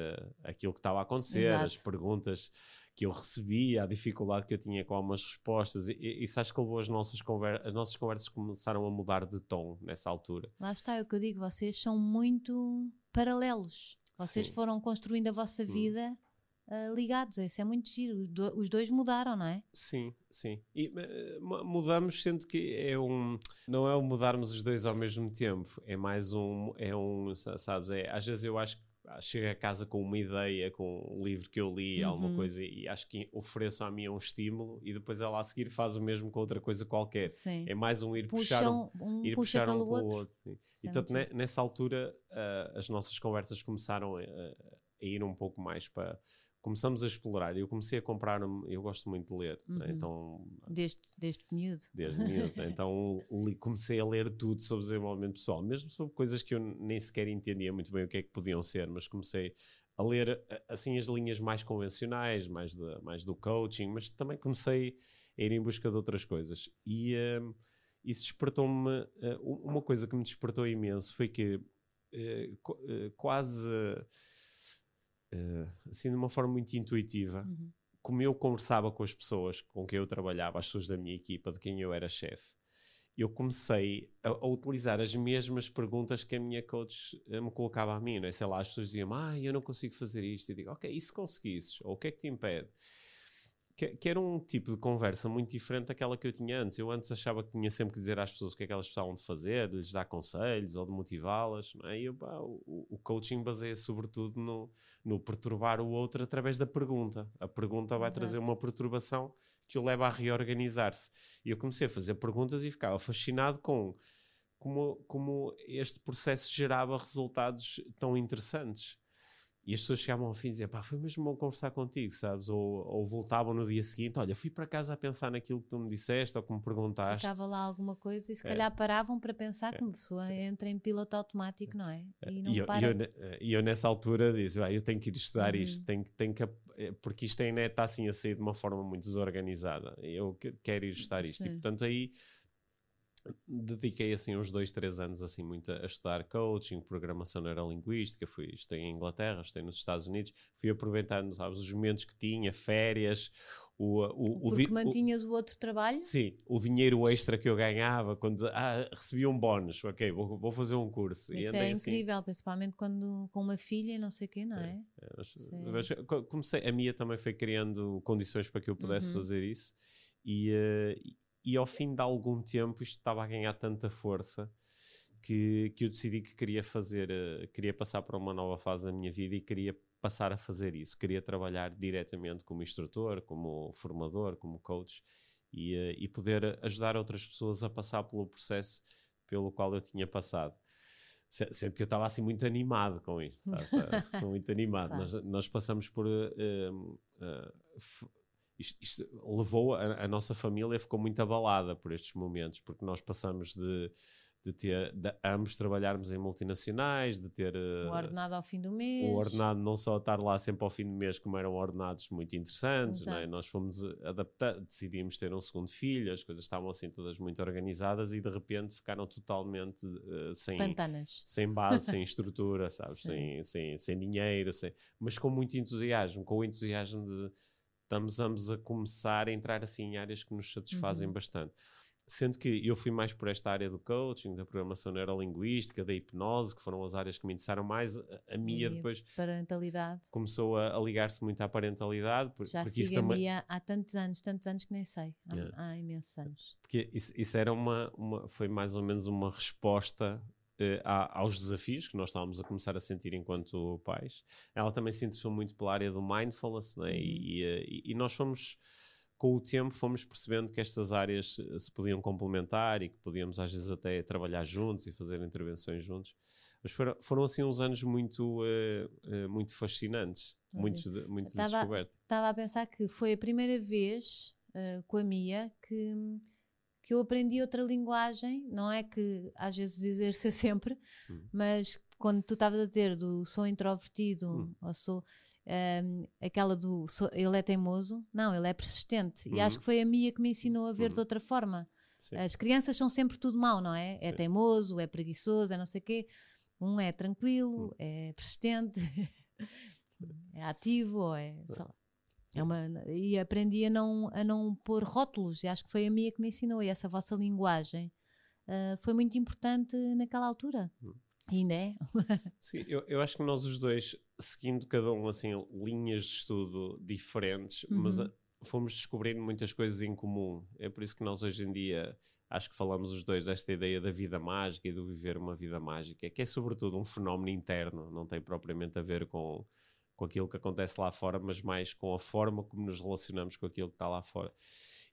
aquilo que estava a acontecer, Exato. as perguntas que eu recebia, a dificuldade que eu tinha com algumas respostas, e, isso acho que levou as nossas, conver as nossas conversas começaram a mudar de tom nessa altura. Lá está, é o que eu digo, vocês são muito paralelos. Vocês Sim. foram construindo a vossa hum. vida uh, ligados. Isso é muito giro. Os dois mudaram, não é? Sim, sim. E uh, mudamos, sendo que é um. Não é o mudarmos os dois ao mesmo tempo. É mais um. É um. Sabes? É, às vezes eu acho que chego a casa com uma ideia, com um livro que eu li, uhum. alguma coisa, e acho que ofereço a mim um estímulo e depois ela a seguir faz o mesmo com outra coisa qualquer. Sim. É mais um ir puxar um, um, ir puxa puxar um pelo outro. outro. E tanto nessa altura uh, as nossas conversas começaram a, a ir um pouco mais para começamos a explorar. Eu comecei a comprar, eu gosto muito de ler, né? uhum. né? então desde desde miúdo. Desde miúdo, né? então *laughs* li, comecei a ler tudo sobre desenvolvimento pessoal, mesmo sobre coisas que eu nem sequer entendia muito bem o que é que podiam ser, mas comecei a ler assim as linhas mais convencionais, mais de, mais do coaching, mas também comecei a ir em busca de outras coisas e uh, isso despertou-me uh, uma coisa que me despertou imenso foi que uh, quase uh, assim de uma forma muito intuitiva, uhum. como eu conversava com as pessoas com quem eu trabalhava, as pessoas da minha equipa, de quem eu era chefe, eu comecei a, a, utilizar as mesmas perguntas que a minha coach eh, me colocava a mim, não é? Sei lá, as pessoas diziam, ah, eu não consigo fazer isto, e digo, ok, e se conseguisses? Ou o que é que te impede? Que, que, era um tipo de conversa muito diferente daquela que eu tinha antes. Eu antes achava que tinha sempre que dizer às pessoas o que é que elas precisavam de fazer, de lhes dar conselhos ou de motivá-las. É? E pá, o, o, coaching baseia sobretudo no, no, perturbar o outro através da pergunta. A pergunta vai Exato. trazer uma perturbação que o leva a reorganizar-se. E eu comecei a fazer perguntas e ficava fascinado com como, como este processo gerava resultados tão interessantes. E as pessoas chegavam ao fim e diziam, pá, foi mesmo bom conversar contigo, sabes? Ou, ou voltavam no dia seguinte, olha, fui para casa a pensar naquilo que tu me disseste ou que me perguntaste. Estava lá alguma coisa e se é. calhar paravam para pensar é. que uma pessoa Sim. entra em piloto automático, não é? E não e eu, para. E eu, eu nessa altura disse, eu tenho que ir estudar uhum. isto, tenho, tenho que, eh, porque isto ainda está assim a sair de uma forma muito desorganizada. Eu quero ir estudar isto. Sim. E portanto aí dediquei assim uns dois, três anos assim muito a estudar coaching, programação neurolinguística, fui, estudei em Inglaterra, estudei nos Estados Unidos, fui aproveitando, sabes, os momentos que tinha, férias, o, o, Porque o, mantinhas o, o, outro trabalho? Sim, o dinheiro extra que eu ganhava quando ah, recebia um bónus, ok, vou, vou fazer um curso. Isso é assim. incrível, assim. principalmente quando com uma filha e não sei o quê, não é? é, é. comecei, a minha também foi criando condições para que eu pudesse uhum. fazer isso e, uh, e ao fim de algum tempo isto estava a ganhar tanta força que, que eu decidi que queria fazer, uh, queria passar para uma nova fase da minha vida e queria passar a fazer isso. Queria trabalhar diretamente como instrutor, como formador, como coach e, uh, e poder ajudar outras pessoas a passar pelo processo pelo qual eu tinha passado. Sendo que eu estava assim muito animado com isto, *laughs* muito animado. Nós, nós, passamos por uh, isto, isto levou a, a, nossa família ficou muito abalada por estes momentos, porque nós passamos de, de ter de ambos trabalharmos em multinacionais, de ter o eh, ordenado ao fim do mês, o ordenado não só estar lá sempre ao fim do mês, como eram ordenados muito interessantes, é? nós fomos adaptar, decidimos ter um segundo filho, as coisas estavam assim todas muito organizadas e de repente ficaram totalmente uh, sem Pantanas. sem base, sem estrutura, *laughs* sabes, sem, sem, sem dinheiro, sem, mas com muito entusiasmo, com o entusiasmo de estamos ambos a começar a entrar assim em áreas que nos satisfazem uhum. bastante. Sendo que eu fui mais por esta área do coaching, da programação neurolinguística, da hipnose, que foram as áreas que me interessaram mais. A Mia depois. Parentalidade. Começou a, a ligar-se muito à parentalidade. Por, Já porque a também... Há tantos anos, tantos anos que nem sei. Há, há imensos anos. Porque isso, isso era uma, uma. Foi mais ou menos uma resposta uh, aos desafios que nós estávamos a começar a sentir enquanto pais. Ela também se interessou muito pela área do mindfulness, né? Uhum. e, eh, e, e, nós fomos, com o tempo, fomos percebendo que estas áreas se podiam complementar e que podíamos às vezes até trabalhar juntos e fazer intervenções juntos. Mas foram, foram assim uns anos muito, uh, uh, muito fascinantes, okay. muitos, de, muitos descobertos. Estava a pensar que foi a primeira vez uh, com a Mia que que eu aprendi outra linguagem, não é que às vezes exerça *laughs* sempre, hum. mas quando tu estavas a dizer do sou introvertido hum. ou sou um, aquela do sou, ele é teimoso, não, ele é persistente. E acho que foi a Mia que me ensinou a ver de hum. outra forma. Sim. As crianças são sempre tudo mau, não é? É Sim. teimoso, é preguiçoso, é não sei o quê. Um é tranquilo, hum. é persistente, *laughs* é ativo, ou é, sei lá. É uma, e aprendi a não, a não pôr rótulos, e acho que foi a minha que me ensinou, e essa vossa linguagem uh, foi muito importante naquela altura. Hum. E né? *laughs* Sim, eu, eu acho que nós os dois, seguindo cada um assim, linhas de estudo diferentes, uhum. mas a, fomos descobrindo muitas coisas em comum. É por isso que nós hoje em dia acho que falamos os dois desta ideia da vida mágica e do viver uma vida mágica, que é sobretudo um fenómeno interno, não tem propriamente a ver com, com aquilo que acontece lá fora, mas mais com a forma como nos relacionamos com aquilo que está lá fora.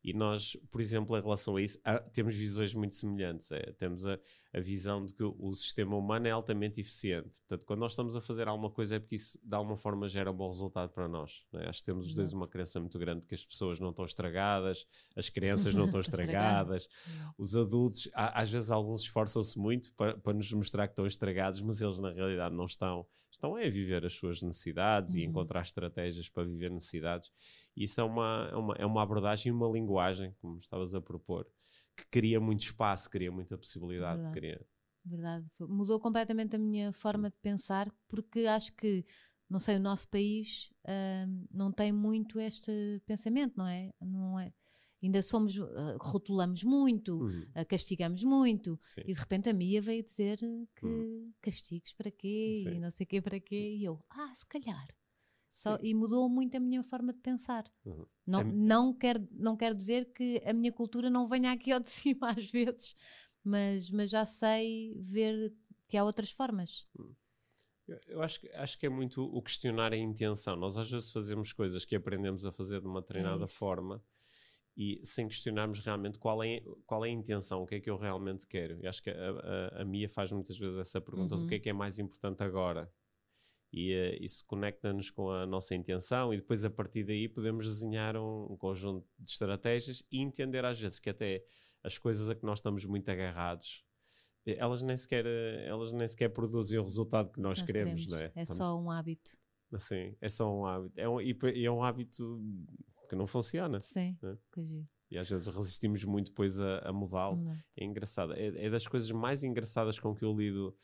E nós, por exemplo, em relação a isso, há, temos visões muito semelhantes. É, temos a, a, visão de que o sistema humano é altamente eficiente. Portanto, quando nós estamos a fazer alguma coisa é porque isso, de alguma forma, gera um bom resultado para nós. É? Acho que temos os dois uma crença muito grande de que as pessoas não estão estragadas, as *laughs* crianças não estão estragadas, os adultos, há, às vezes, alguns esforçam-se muito para, para nos mostrar que estão estragados, mas eles, na realidade, não estão. Estão é a viver as suas necessidades uhum. e encontrar estratégias para viver necessidades. Isso é uma, é uma, é uma abordagem e uma linguagem, como estavas a propor, que cria muito espaço, cria muita possibilidade. Verdade. Cria... Verdade. Mudou completamente a minha forma de pensar, porque acho que, não sei, o nosso país uh, não tem muito este pensamento, não é? Não é? ainda somos, uh, rotulamos muito, uhum. uh, castigamos muito, Sim. e de repente a Mia veio dizer que uhum. castigos para quê Sim. e não sei quê para quê, e eu, ah, se calhar. Só, e mudou muito a minha forma de pensar. Uhum. Não, é... não, quer, não quer dizer que a minha cultura não venha aqui ao de *laughs* cima às vezes, mas, mas já sei ver que há outras formas. Hum. Eu, acho, que, acho que é muito o questionar a intenção. Nós às vezes fazemos coisas que aprendemos a fazer de uma treinada é forma e sem questionarmos realmente qual é, qual é a intenção, o que é que eu realmente quero. E acho que a, a, a Mia faz muitas vezes essa pergunta uhum. do que é que é mais importante agora e uh, isso conecta-nos com a nossa intenção e depois a partir daí podemos desenhar um, um, conjunto de estratégias e entender às vezes que até as coisas a que nós estamos muito agarrados eh, elas nem sequer, eh, elas nem sequer produzem o resultado que nós, nós queremos, queremos, não é? É só um hábito. Assim, é só um hábito. É um, e é um hábito que não funciona. Sim, né? que E às vezes resistimos muito depois a, a mudá-lo. É engraçado. É, é, das coisas mais engraçadas com que eu lido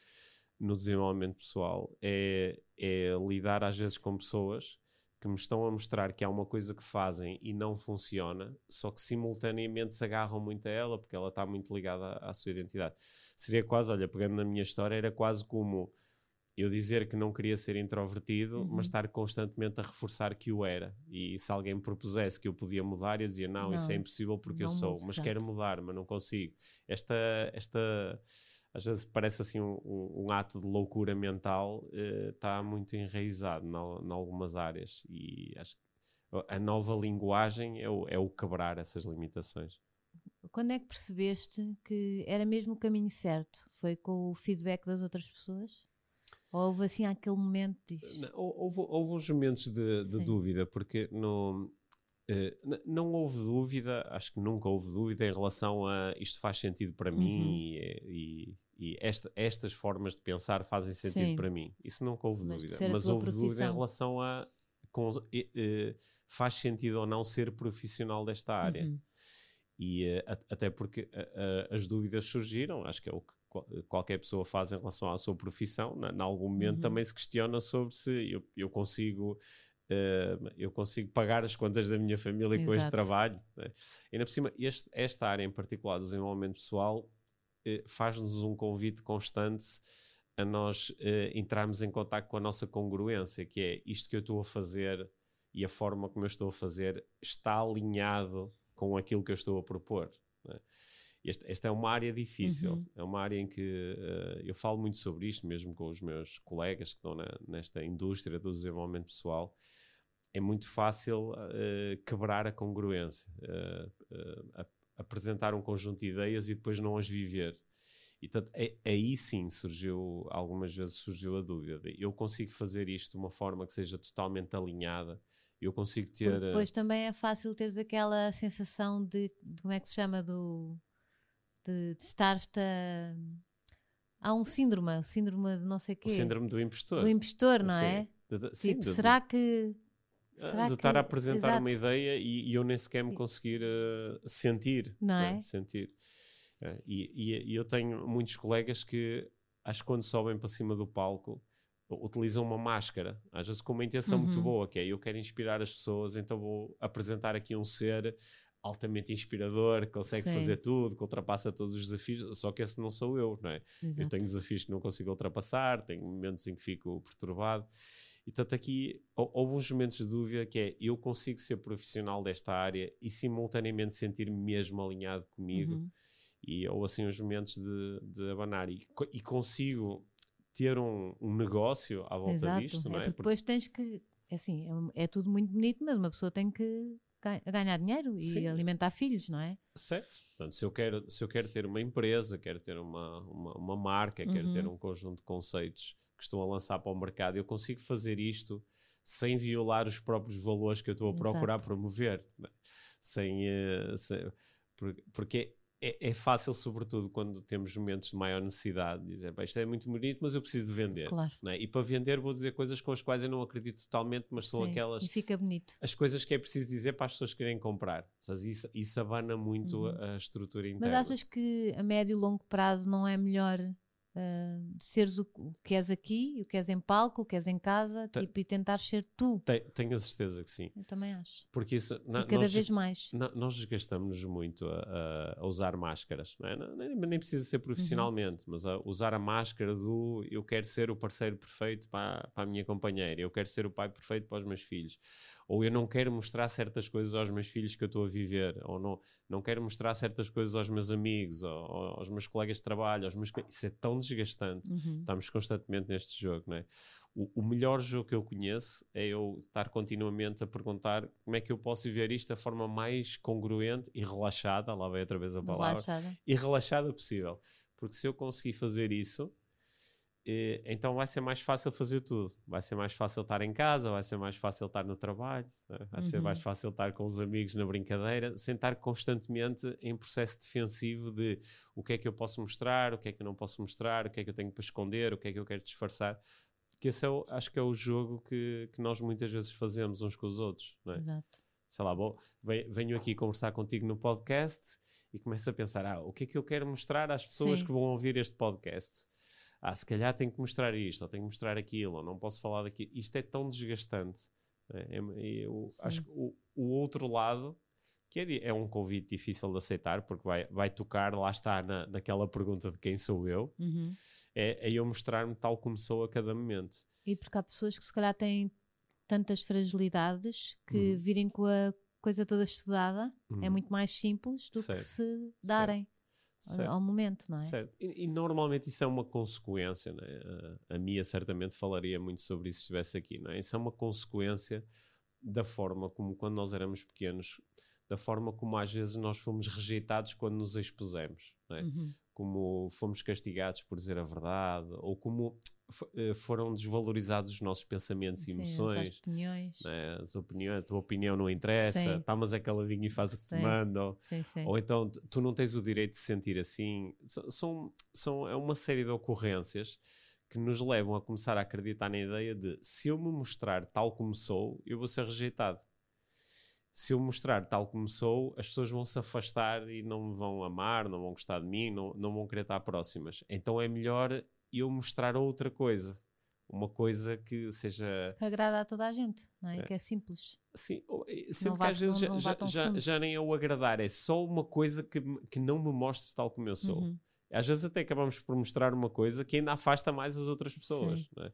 no desenvolvimento pessoal é, é lidar às vezes com pessoas que me estão a mostrar que há uma coisa que fazem e não funciona, só que simultaneamente se agarram muito a ela porque ela está muito ligada à, à sua identidade. Seria quase, olha, pegando na minha história, era quase como eu dizer que não queria ser introvertido, uhum. mas estar constantemente a reforçar que o era. E se alguém me propusesse que eu podia mudar, eu dizia: Não, não isso é impossível porque eu sou, mas quero mudar, mas não consigo. Esta, esta às vezes parece assim um, um, um ato de loucura mental, está uh, muito enraizado em algumas áreas e acho que a nova linguagem é o, é o quebrar essas limitações. Quando é que percebeste que era mesmo o caminho certo? Foi com o feedback das outras pessoas? Ou houve assim aquele momento? Não, houve, houve uns momentos de, de dúvida, porque no, eh, não houve dúvida, acho que nunca houve dúvida em relação a isto faz sentido para uhum. mim e, e, e esta, estas formas de pensar fazem sentido Sim. para mim. Isso nunca houve Mas dúvida. Mas houve profissão. dúvida em relação a com, faz sentido ou não ser profissional desta área. Uhum. E uh, até porque uh, as dúvidas surgiram, acho que é o que qualquer pessoa faz em relação à sua profissão. Em algum momento uhum. também se questiona sobre se eu, eu consigo Uh, eu consigo pagar as contas da minha família Exato. com este trabalho. Né? E na por cima, este, esta área em particular do desenvolvimento pessoal uh, faz-nos um convite constante a nós uh, entrarmos em contato com a nossa congruência, que é isto que eu estou a fazer e a forma como eu estou a fazer está alinhado com aquilo que eu estou a propor. Né? Este, esta é uma área difícil, uhum. é uma área em que uh, eu falo muito sobre isto, mesmo com os meus colegas que estão na, nesta indústria do desenvolvimento pessoal. É muito fácil uh, quebrar a congruência, uh, apresentar um conjunto de ideias e depois não as viver. E portanto, é, aí sim surgiu, algumas vezes surgiu a dúvida. Eu consigo fazer isto de uma forma que seja totalmente alinhada eu consigo ter. Depois também é fácil teres aquela sensação de, de, como é que se chama do de, de estar-te a... Há um síndrome, o síndrome de não sei o quê. O síndrome do impostor. Do impostor, não sim. é? De, de, sim, tipo, de, será que... Será de estar que... a apresentar Exato. uma ideia e, e, eu nem sequer me conseguir uh, sentir. Não é? é? Sentir. Uh, e, e, eu tenho muitos colegas que, acho que quando sobem para cima do palco, utilizam uma máscara, às vezes com uma intenção uhum. muito boa, que é eu quero inspirar as pessoas, então vou apresentar aqui um ser altamente inspirador, que consegue Sim. fazer tudo, que ultrapassa todos os desafios, só que esse não sou eu, não é? Eu Exato. tenho desafios que não consigo ultrapassar, tenho momentos em que fico perturbado. E tanto aqui hou- houve uns momentos de dúvida que é eu consigo ser profissional desta área e simultaneamente sentir-me mesmo alinhado comigo. Uhum. E ou assim uns momentos de, de abanar. E, e consigo ter um, um negócio à volta Exato. disto, é não é? porque depois tens que. É assim, é, é tudo muito bonito, mas uma pessoa tem que ga- ganhar dinheiro e Sim. alimentar filhos, não é? Certo. Portanto, se eu quero, se eu quero ter uma empresa, quero ter uma, uma, uma marca, quero ter Uhum. um conjunto de conceitos que estou a lançar para o mercado, eu consigo fazer isto sem violar os próprios valores que eu estou a procurar Exato. promover. né? Sem, eh, sem- por- porque é, é fácil, sobretudo quando temos momentos de maior necessidade, dizer, "Bem, isto é muito bonito, mas eu preciso de vender. Claro. não é? E para vender vou dizer coisas com as quais eu não acredito totalmente, mas são Sim, aquelas E fica bonito. as coisas que é preciso dizer para as pessoas querem comprar. Isso, isso abana muito Uhum. a, estrutura Mas interna. achas que a médio e longo prazo não é melhor ah, seres o, o que és aqui, o que és em palco, o que és em casa, tipo, e tentar ser tu? Te- Tenho a certeza que sim. Eu também acho. Porque isso, na- cada nós, vez mais. na- nós desgastamos-nos muito a, a- usar máscaras. É? Nem, nem precisa ser profissionalmente, Uhum. mas a usar a máscara do eu quero ser o parceiro perfeito para, para a minha companheira, eu quero ser o pai perfeito para os meus filhos. Ou eu não quero mostrar certas coisas aos meus filhos que eu estou a viver, ou não, não quero mostrar certas coisas aos meus amigos, ou, ou aos meus colegas de trabalho. Aos meus... Isso é tão desgastante. Uhum. Estamos constantemente neste jogo, não é? O, o melhor jogo que eu conheço é eu estar continuamente a perguntar como é que eu posso viver isto da forma mais congruente e relaxada, lá vai outra vez a palavra, Relaxada. e relaxada possível. Porque se eu conseguir fazer isso, eh, então vai ser mais fácil fazer tudo. Vai ser mais fácil estar em casa, vai ser mais fácil estar no trabalho, né? vai ser Uhum. mais fácil estar com os amigos na brincadeira, sem estar constantemente em processo defensivo de o que é que eu posso mostrar, o que é que eu não posso mostrar, o que é que eu tenho para esconder, o que é que eu quero disfarçar. Que esse é o, acho que é o jogo que, que nós muitas vezes fazemos uns com os outros. Não é? Exato. sei lá, bom, ve- venho aqui conversar contigo no podcast e começo a pensar, ah, o que é que eu quero mostrar às pessoas Sim. que vão ouvir este podcast? Ah, se calhar tenho que mostrar isto, ou tenho que mostrar aquilo, ou não posso falar daquilo. Isto é tão desgastante. É- é- eu Sim. acho que o, o outro lado, que é, é um convite difícil de aceitar, porque vai, vai tocar, lá está, na, naquela pergunta de quem sou eu, Uhum. é, é eu mostrar-me tal como sou a cada momento. E porque há pessoas que se calhar têm tantas fragilidades que Uhum. virem com a coisa toda estudada é Uhum. muito mais simples do Certo. que se darem ao- Certo. ao momento, não é? Certo. E, e normalmente isso é uma consequência, né? a, a Mia certamente falaria muito sobre isso se estivesse aqui, não é? Isso é uma consequência da forma como, quando nós éramos pequenos, da forma como às vezes nós fomos rejeitados quando nos expusemos, não é? Uhum. como fomos castigados por dizer a verdade, ou como foram desvalorizados os nossos pensamentos e Sim, as emoções. opiniões. né? As opiniões, a tua opinião não interessa, Sim. está mas é caladinho e faz o que te Sim. mandam. Sim, sim. Ou então tu não tens o direito de se sentir assim. São, são, é uma série de ocorrências que nos levam a começar a acreditar na ideia de se eu me mostrar tal como sou, eu vou ser rejeitado. Se eu mostrar tal como sou, as pessoas vão se afastar e não me vão amar, não vão gostar de mim, não, não vão querer estar próximas. Então é melhor eu mostrar outra coisa. Uma coisa que seja Que agrada a toda a gente, não é? É. Que é simples. Sim, e vá- que às vezes não- já, não já, já, nem é o agradar, é só uma coisa que, que não me mostre tal como eu sou. Uhum. Às vezes até acabamos por mostrar uma coisa que ainda afasta mais as outras pessoas. Sim. não É?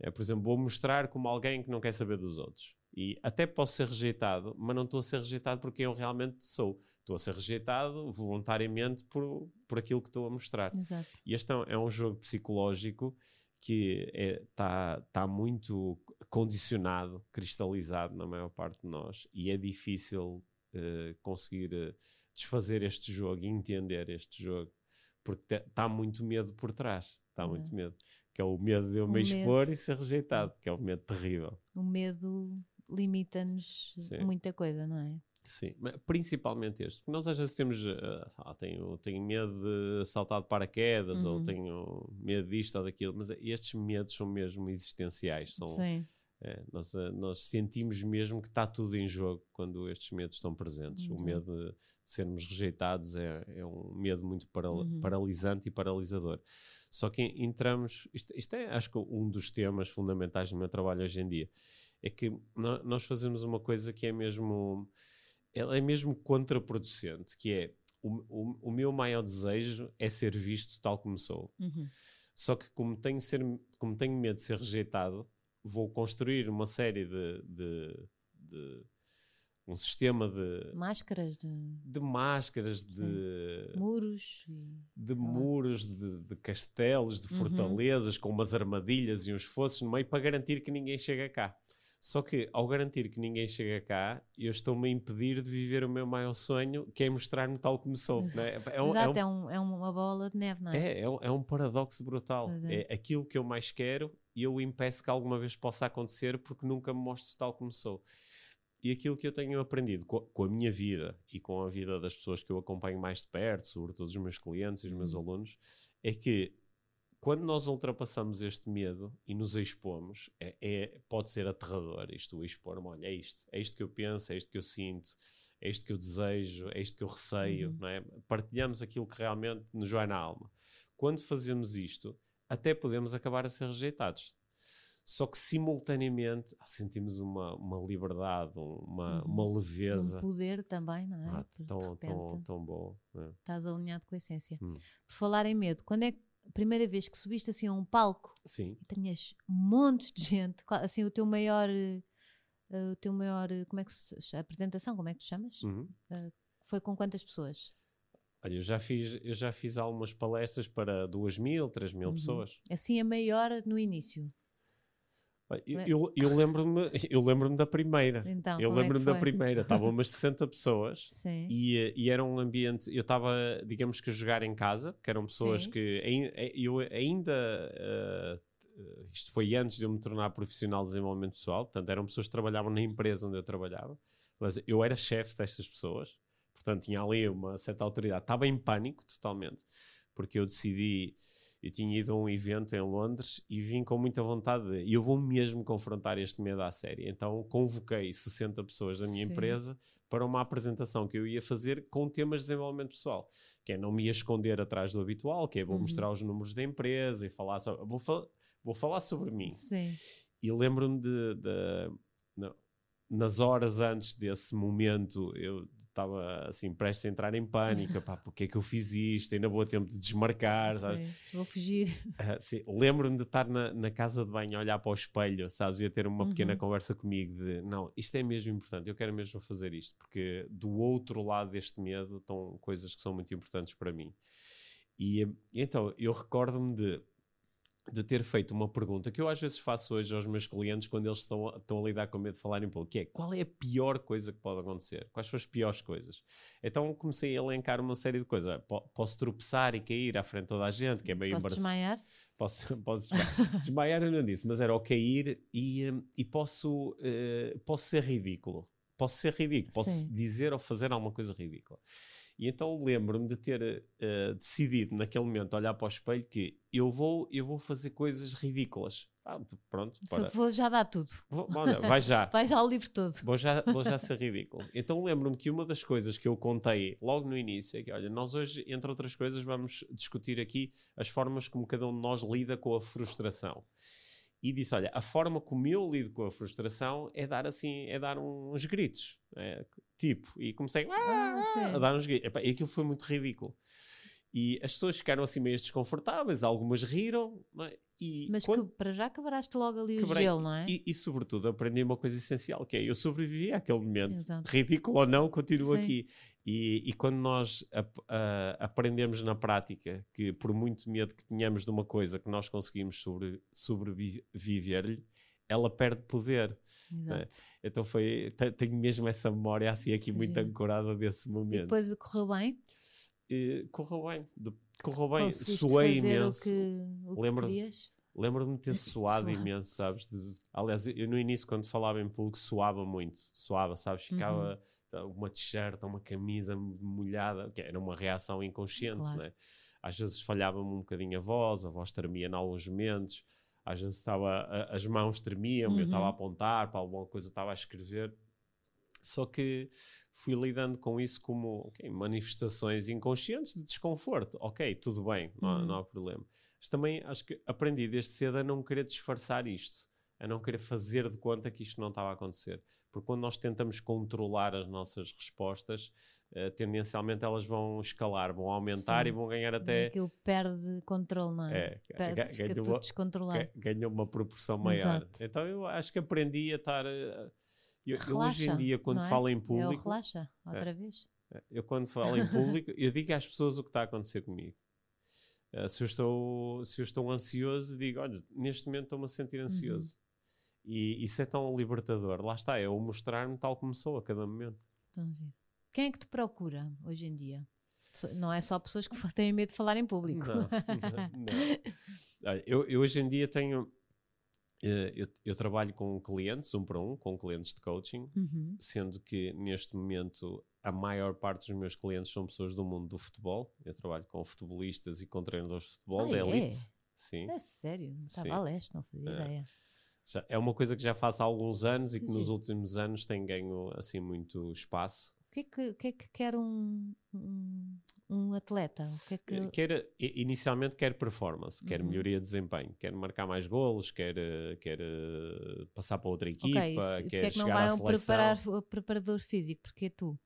É, por exemplo, vou mostrar como alguém que não quer saber dos outros. E até posso ser rejeitado, mas não estou a ser rejeitado porque eu realmente sou. Estou a ser rejeitado voluntariamente por, por aquilo que estou a mostrar. Exato. E este é um, é jogo psicológico que está tá muito condicionado, cristalizado na maior parte de nós, e é difícil eh, conseguir eh, desfazer este jogo e entender este jogo, porque está muito medo por trás. Está É. muito medo. Que é o medo de eu O me medo. expor e ser rejeitado, que é um medo terrível. O medo limita-nos muita coisa, não é? Sim, principalmente este, porque nós às vezes temos, ah, tenho, tenho medo de saltar de paraquedas, ou Uhum. tenho medo disto ou daquilo, mas estes medos são mesmo existenciais, são, Sim. é, nós, eh, nós sentimos mesmo que está tudo em jogo quando estes medos estão presentes. O Uhum. medo de sermos rejeitados é, é um medo muito paral- Uhum. paralisante e paralisador. Só que entramos, isto, isto é acho que um dos temas fundamentais do meu trabalho hoje em dia, é que nós fazemos uma coisa que é mesmo ela é mesmo contraproducente, que é o, o, o meu maior desejo é ser visto tal como sou. Uhum. Só que como tenho, ser, como tenho medo de ser rejeitado, vou construir uma série de, de, de um sistema de Máscaras de de máscaras, de, muros. e- de muros, de, de castelos, de fortalezas, com umas armadilhas e uns fossos no meio para garantir que ninguém chega cá. Só que, ao garantir que ninguém chega cá, eu estou-me a impedir de viver o meu maior sonho, que é mostrar-me tal como sou. né? Exato, É, um, é, Exato, um, é, um- é uma bola de neve, não é? é, é um- é um paradoxo brutal. É. É. aquilo que eu mais quero e eu impeço que alguma vez possa acontecer porque nunca me mostro tal como sou. E aquilo que eu tenho aprendido co- com, a minha vida e com a vida das pessoas que eu acompanho mais de perto, sobretudo os meus clientes e os meus Uhum. alunos, é que quando nós ultrapassamos este medo e nos expomos, é, é- pode ser aterrador isto, o expor-me, olha, é isto, é isto que eu penso, é isto que eu sinto, é isto que eu desejo, é isto que eu receio, Uhum. não é? Partilhamos aquilo que realmente nos vai na alma. Quando fazemos isto, até podemos acabar a ser rejeitados. Só que simultaneamente ah, sentimos uma, uma liberdade, um- uma, Uhum. uma Um leveza. poder também, não é? Ah, tão, tão, tão bom. é. estás alinhado com a essência. Hum. Por falar em medo, quando é que a primeira vez que subiste assim a um palco Sim. e tinhas montes de gente, assim o teu maior, eh, o teu maior, eh, como é que se chama? apresentação, como é que tu chamas? Uhum. Foi com quantas pessoas? Olha, eu já fiz, eu já fiz algumas palestras para 2 mil, 3 mil Uhum. pessoas. Assim a maior no início. Eu, É. eu, lembro-me *laughs* eu lembro da primeira. Então, eu é lembro-me da foi? primeira. Estavam umas 60 pessoas *laughs* e, eh, e era um ambiente. Eu estava, digamos que, a jogar em casa, que eram pessoas Sim. que eh, eu ainda. eh, isto foi antes de eu me tornar profissional de desenvolvimento pessoal, portanto, eram pessoas que trabalhavam na empresa onde eu trabalhava. Mas eu era chefe destas pessoas, portanto, tinha ali uma certa autoridade. Estava em pânico totalmente, porque eu decidi. Eu tinha ido a um evento em Londres e vim com muita vontade de. Eu vou mesmo confrontar este medo à série. Então convoquei 60 pessoas da minha Sim. empresa para uma apresentação que eu ia fazer com temas de desenvolvimento pessoal. Que é não me ia esconder atrás do habitual, que é vou Uhum. mostrar os números da empresa e falar sobre. Vou, fa- vou falar sobre mim. Sim. E lembro-me de, de- não, nas horas antes desse momento, eu estava assim, prestes a entrar em pânico, pá, porque é que eu fiz isto? Ainda vou a tempo de desmarcar? Sim. Vou fugir. Ah, Lembro-me de estar na, na casa de banho a olhar para o espelho, sabes, e a ter uma pequena Uhum. conversa comigo de não, isto é mesmo importante, eu quero mesmo fazer isto, porque do outro lado deste medo estão coisas que são muito importantes para mim. E então eu recordo-me de, de ter feito uma pergunta que eu às vezes faço hoje aos meus clientes quando eles estão, a- estão a lidar com medo de falar em público, que é qual é a pior coisa que pode acontecer? Quais são as piores coisas? Então comecei a elencar uma série de coisas. Po- Posso tropeçar e cair à frente de toda a gente, que é meio Posso desmaiar? Posso, *laughs* posso desmaiar. *laughs* desmaiar eu não disse, mas era o cair e, hum, e posso, eh, posso ser ridículo. Posso ser ridículo, posso Sim. dizer ou fazer alguma coisa ridícula. E então lembro-me de ter eh, decidido naquele momento olhar para o espelho que eu vou, eu vou fazer coisas ridículas. Ah, pronto, para. vou já dar tudo. Vou- olha, vai já. *laughs* Vai já o livro todo. Vou já, vou já *laughs* ser ridículo. Então lembro-me que uma das coisas que eu contei logo no início é que, olha, nós hoje, entre outras coisas, vamos discutir aqui as formas como cada um de nós lida com a frustração. E disse, olha, a forma como eu lido com a frustração é dar assim, é dar uns gritos. é, tipo, e comecei Ah, sim. a dar uns gritos. E aquilo foi muito ridículo. E as pessoas ficaram assim meio desconfortáveis, algumas riram, é? E Mas quando- que, para já quebraste logo ali o Quebrei. gelo, não é? e, e, sobretudo, aprendi uma coisa essencial, que é eu sobrevivi àquele momento. Exato. Ridículo ou não, continuo Sim. aqui. E, e quando nós ap- aprendemos na prática que, por muito medo que tenhamos de uma coisa que nós conseguimos sobre, sobreviver-lhe, ela perde poder. Exato. Então foi, te- tenho mesmo essa memória assim aqui muito Giro. ancorada desse E momento. depois correu bem? E correu bem, de- correu bem, Conseguiste suei fazer imenso. o que, o que Lembro- podias? Lembro-me de ter *laughs* suado imenso, sabes? De- aliás, eu no início, quando falava em público, suava muito. Suava, sabes? Ficava Uhum. uma t-shirt, uma camisa molhada, que era uma reação inconsciente, Claro. né? Às vezes falhava-me um bocadinho a voz, a voz tremia em alguns momentos, às vezes estava, a- as mãos tremiam, eu estava a Uhum. apontar para alguma coisa, estava a escrever. Só que fui lidando com isso como ok, manifestações inconscientes de desconforto. Ok, tudo bem, não há, Uhum. não há problema. Mas também acho que aprendi desde cedo a não querer disfarçar isto. a não querer fazer de conta que isto não estava a acontecer. Porque quando nós tentamos controlar as nossas respostas, uh, tendencialmente elas vão escalar, vão aumentar Sim. e vão ganhar até. Aquilo perde controle, não é? é perde, ganha, uma, descontrolado. ganha uma proporção maior. Exato. Então eu acho que aprendi a estar. Uh, eu, eu, hoje em dia, quando é? falo em público. É relaxa, outra é, vez. Eu, quando falo em público, eu digo às pessoas o que está a acontecer comigo. Uh, se, eu estou, se eu estou ansioso, digo: olha, neste momento estou-me a sentir uhum. ansioso. Uhum. E isso é tão libertador. Lá está, é o mostrar-me tal como sou a cada momento. Quem é que te procura hoje em dia? Não é só pessoas que *laughs* têm medo de falar em público. Não, *laughs* não, não. Eu, eu, hoje em dia tenho. Eh, eu, eu, trabalho com clientes, um para um, com clientes de coaching, uhum. sendo que neste momento a maior parte dos meus clientes são pessoas do mundo do futebol. Eu trabalho com futebolistas e com treinadores de futebol ah, da elite. É? Sim. É sério, estava a leste, não fazia é. ideia. Já, é uma coisa que já faço há alguns anos e que Sim. nos últimos anos tem ganho assim muito espaço. O que é que, que, é que quer um, um, um, atleta? O que é que... Quer, inicialmente quer performance, uhum. quer melhoria de desempenho, quer marcar mais golos, quer, quer uh, passar para outra equipa, okay, quer é que não vai um preparar, preparador físico? Porque é tu?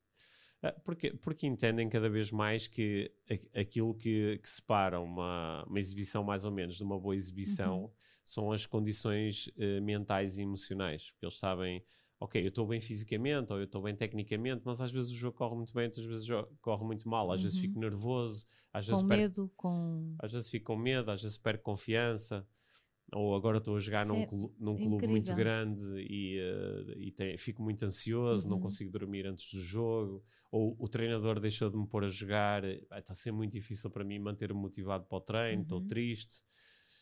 Porque, porque entendem cada vez mais que aquilo que, que separa uma, uma exibição mais ou menos de uma boa exibição uhum. são as condições uh, mentais e emocionais. Porque eles sabem, ok, eu estou bem fisicamente ou eu estou bem tecnicamente, mas às vezes o jogo corre muito bem, outras vezes corre muito mal. Às uhum. vezes fico nervoso, às vezes com perco, medo, com... às vezes fico com medo, às vezes perco confiança ou agora estou a jogar num, clu num clube muito grande e, uh, e tem, fico muito ansioso, uhum. não consigo dormir antes do jogo, ou o treinador deixou de me pôr a jogar, está a ser muito difícil para mim manter-me motivado para o treino, estou uhum. triste.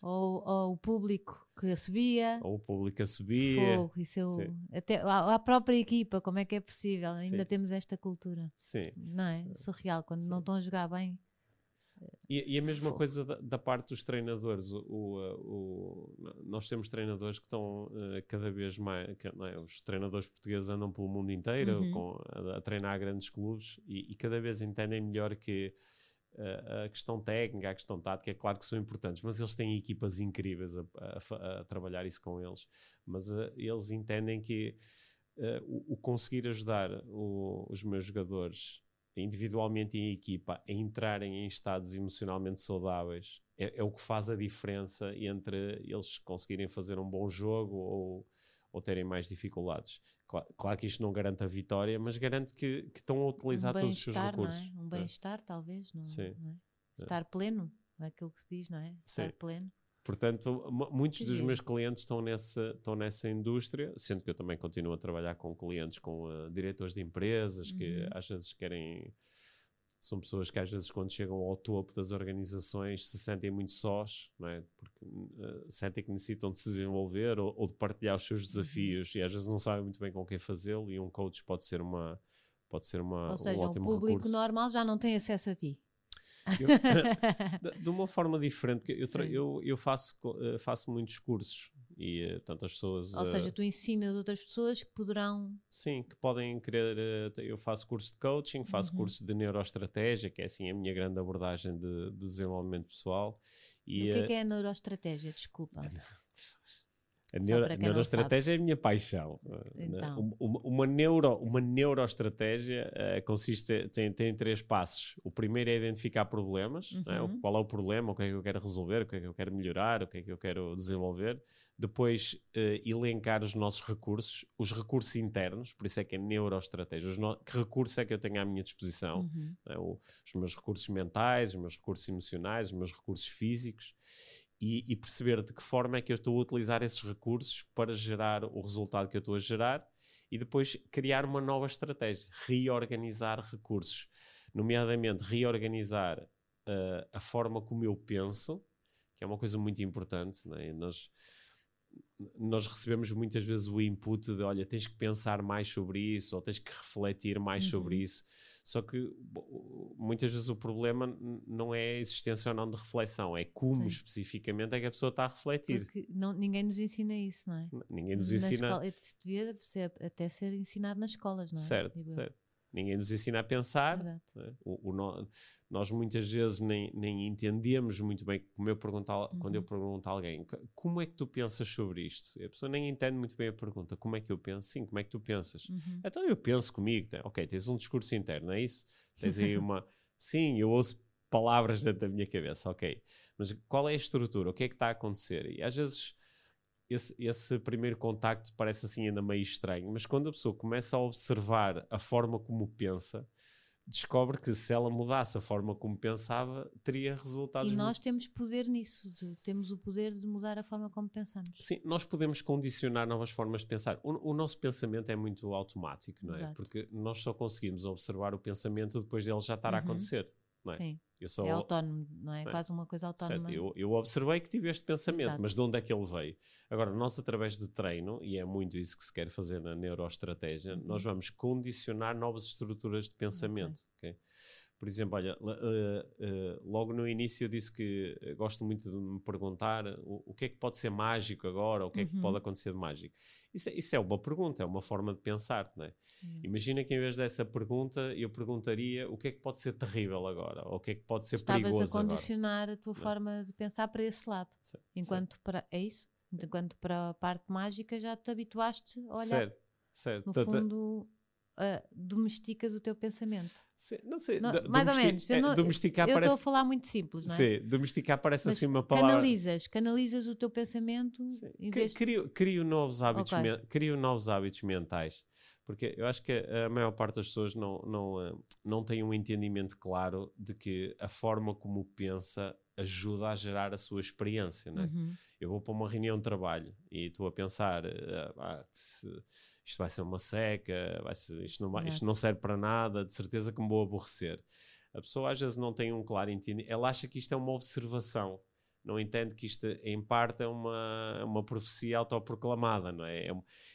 Ou, ou, o público que subia. Ou o público a subia. Fogo, isso eu, até a, a, própria equipa, como é que é possível? Ainda Sim. temos esta cultura. Sim. Não é? Surreal, quando Sim. não estão a jogar bem. E, e, a mesma coisa da, da, parte dos treinadores. O, o, o, nós temos treinadores que estão uh, cada vez mais. Que, é? Os treinadores portugueses andam pelo mundo inteiro uhum. com, a, a, treinar grandes clubes e, e, cada vez entendem melhor que a questão técnica, a questão tática, é claro que são importantes, mas eles têm equipas incríveis a, a, a trabalhar isso com eles. Mas uh, eles entendem que o, conseguir ajudar os meus jogadores individualmente e em equipa, a entrarem em estados emocionalmente saudáveis, é, é, o que faz a diferença entre eles conseguirem fazer um bom jogo ou, ou terem mais dificuldades. Claro, claro, que isto não garante a vitória, mas garante que, que estão a utilizar um todos os seus recursos. Não é? Um bem-estar, é. talvez, não, Sim. Não é? Estar pleno, é aquilo que se diz, não é? Estar Sim. pleno. Portanto, muitos dos meus clientes estão nessa, estão nessa indústria, sendo que eu também continuo a trabalhar com clientes, com uh, diretores de empresas, uhum. que às vezes querem. São pessoas que às vezes, quando chegam ao topo das organizações, se sentem muito sós, não é? porque uh, sentem que necessitam de se desenvolver ou, ou de partilhar os seus uhum. desafios e às vezes não sabem muito bem com o que fazê-lo. E um coach pode ser uma, pode ser uma, ou seja, um público recurso. normal já não tem acesso a ti. Eu, *laughs* de uma forma diferente, porque eu, eu, eu, faço, eh, faço muitos cursos e tantas pessoas. Ou seja, tu ensinas outras pessoas que poderão. Sim, que podem querer. Uh, eu faço curso de coaching, faço uhum. curso de neuroestratégia, que é assim a minha grande abordagem de, de desenvolvimento pessoal. E, o que é, que é a neuroestratégia? Desculpa. *laughs* A, neuro, a neuroestratégia é a minha paixão. Então. Uma, uma, neuro, uma neuroestratégia uh, consiste, tem, tem três passos. O primeiro é identificar problemas, é? uhum. né? qual é o problema, o que é que eu quero resolver, o que é que eu quero melhorar, o que é que eu quero desenvolver. Depois, uh, elencar os nossos recursos, os recursos internos, por isso é que é neuroestratégia. No... Que recursos é que eu tenho à minha disposição? Uhum. Né? O, os meus recursos mentais, os meus recursos emocionais, os meus recursos físicos e, e, perceber de que forma é que eu estou a utilizar esses recursos para gerar o resultado que eu estou a gerar e depois criar uma nova estratégia, reorganizar recursos, nomeadamente reorganizar uh, a forma como eu penso, que é uma coisa muito importante. Né? Nós, nós recebemos muitas vezes o input de olha, tens que pensar mais sobre isso ou tens que refletir mais uhum. sobre isso. Só que muitas vezes o problema não é a existência ou não de reflexão, é como Sim. especificamente é que a pessoa está a refletir. Porque não, ninguém nos ensina isso, não é? Ninguém nos ensina. Escola, devia ser, até ser ensinado nas escolas, não é? Certo, certo. Ninguém nos ensina a pensar. Né? O, o nós muitas vezes nem, nem entendemos muito bem como eu a- quando eu Uhum. pergunto a alguém "Co- como é que tu pensas sobre isto? E a pessoa nem entende muito bem a pergunta. Como é que eu penso? Sim, como é que tu pensas? Uhum. Então eu penso comigo, né? ok, tens um discurso interno, é isso? Tens aí *laughs* uma. Sim, eu ouço palavras dentro da minha cabeça, ok. Mas qual é a estrutura? O que é que está a acontecer? E às vezes esse, esse primeiro contacto parece assim ainda meio estranho, mas quando a pessoa começa a observar a forma como pensa, descobre que se ela mudasse a forma como pensava, teria resultados E muito nós temos poder nisso, temos o poder de mudar a forma como pensamos. Sim, nós podemos condicionar novas formas de pensar. O, o nosso pensamento é muito automático, não é? Exato. Porque nós só conseguimos observar o pensamento depois dele já estar a Uhum. acontecer, não é? Sim, só, é autónomo, não é? É. Quase uma coisa autónoma. eu, eu observei que tive este pensamento, Exato. mas de onde é que ele veio? Agora, nós através de treino, e é muito isso que se quer fazer na neuroestratégia, Uhum. nós vamos condicionar novas estruturas de pensamento, ok? Por exemplo, olha, eh, eh, logo no início eu disse que eh, gosto muito de me perguntar o, o que é que pode ser mágico agora, o que é que Uhum. pode acontecer de mágico. Isso, é- isso é uma pergunta, é uma forma de pensar, não é? Sim. Imagina que em vez dessa pergunta eu perguntaria o que é que pode ser terrível agora, ou o que é que pode ser Estavas a perigoso agora. condicionar a tua Não é? forma de pensar para esse lado. Certo, Enquanto para. É isso? Enquanto para a parte mágica já te habituaste a olhar. certo, certo. No fundo, ah, domesticas o teu pensamento. Sim, não sei, Não, mais ou menos, eu é, não- domesticar eu estou parece. a falar muito simples, não é? Sim, domesticar parece Mas assim uma palavra. Canalizas, canalizas o teu pensamento Sim. em vez. Crio, crio novos hábitos, Ok. men- crio novos hábitos mentais. Porque eu acho que a maior parte das pessoas não, não, eh, não tem um entendimento claro de que a forma como pensa ajuda a gerar a sua experiência, não é? Uhum. Eu vou para uma reunião de trabalho e estou a pensar, eh, ah, isto vai ser uma seca, vai ser- isto, não vai- isto não serve para nada, de certeza que me vou aborrecer. A pessoa às vezes não tem um claro entendimento, ela acha que isto é uma observação, não entende que isto em parte é uma, uma profecia autoproclamada, não é? É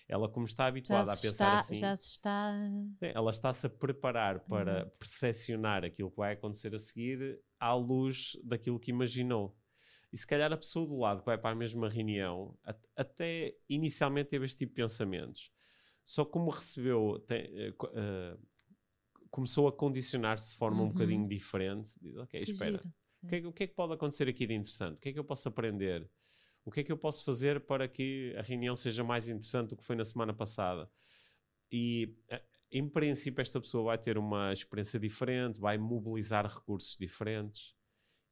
ela como está Já habituada a pensar está, assim, já se está... é, ela está-se a preparar para Exato. percepcionar aquilo que vai acontecer a seguir à luz daquilo que imaginou. E se calhar a pessoa do lado que vai para a mesma reunião até inicialmente teve este tipo de pensamentos. Só como recebeu, tem- eh, começou a condicionar-se de forma um Uhum. bocadinho diferente. Diz, ok, Que espera, giro, o que, é, que- o que é que pode acontecer aqui de interessante? O que é que eu posso aprender? O que é que eu posso fazer para que a reunião seja mais interessante do que foi na semana passada? E, eh, em princípio, esta pessoa vai ter uma experiência diferente, vai mobilizar recursos diferentes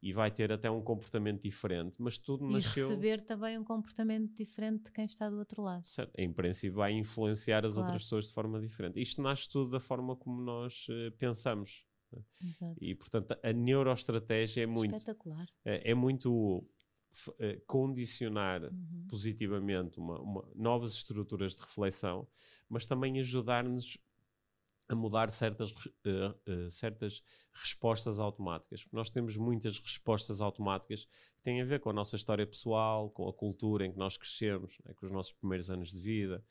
e vai ter até um comportamento diferente, mas tudo E nasceu. receber também um comportamento diferente de quem está do outro lado. Certo. Em princípio, vai influenciar as Claro. outras pessoas de forma diferente. Isto nasce tudo da forma como nós eh, pensamos. Exato. E, portanto, a neuroestratégia é muito, Espetacular. é, é muito eh, condicionar Uhum. positivamente uma, uma- novas estruturas de reflexão, mas também ajudar-nos a mudar certas, eh, eh, certas respostas automáticas. Nós temos muitas respostas automáticas que têm a ver com a nossa história pessoal, com a cultura em que nós crescemos, né, com os nossos primeiros anos de vida,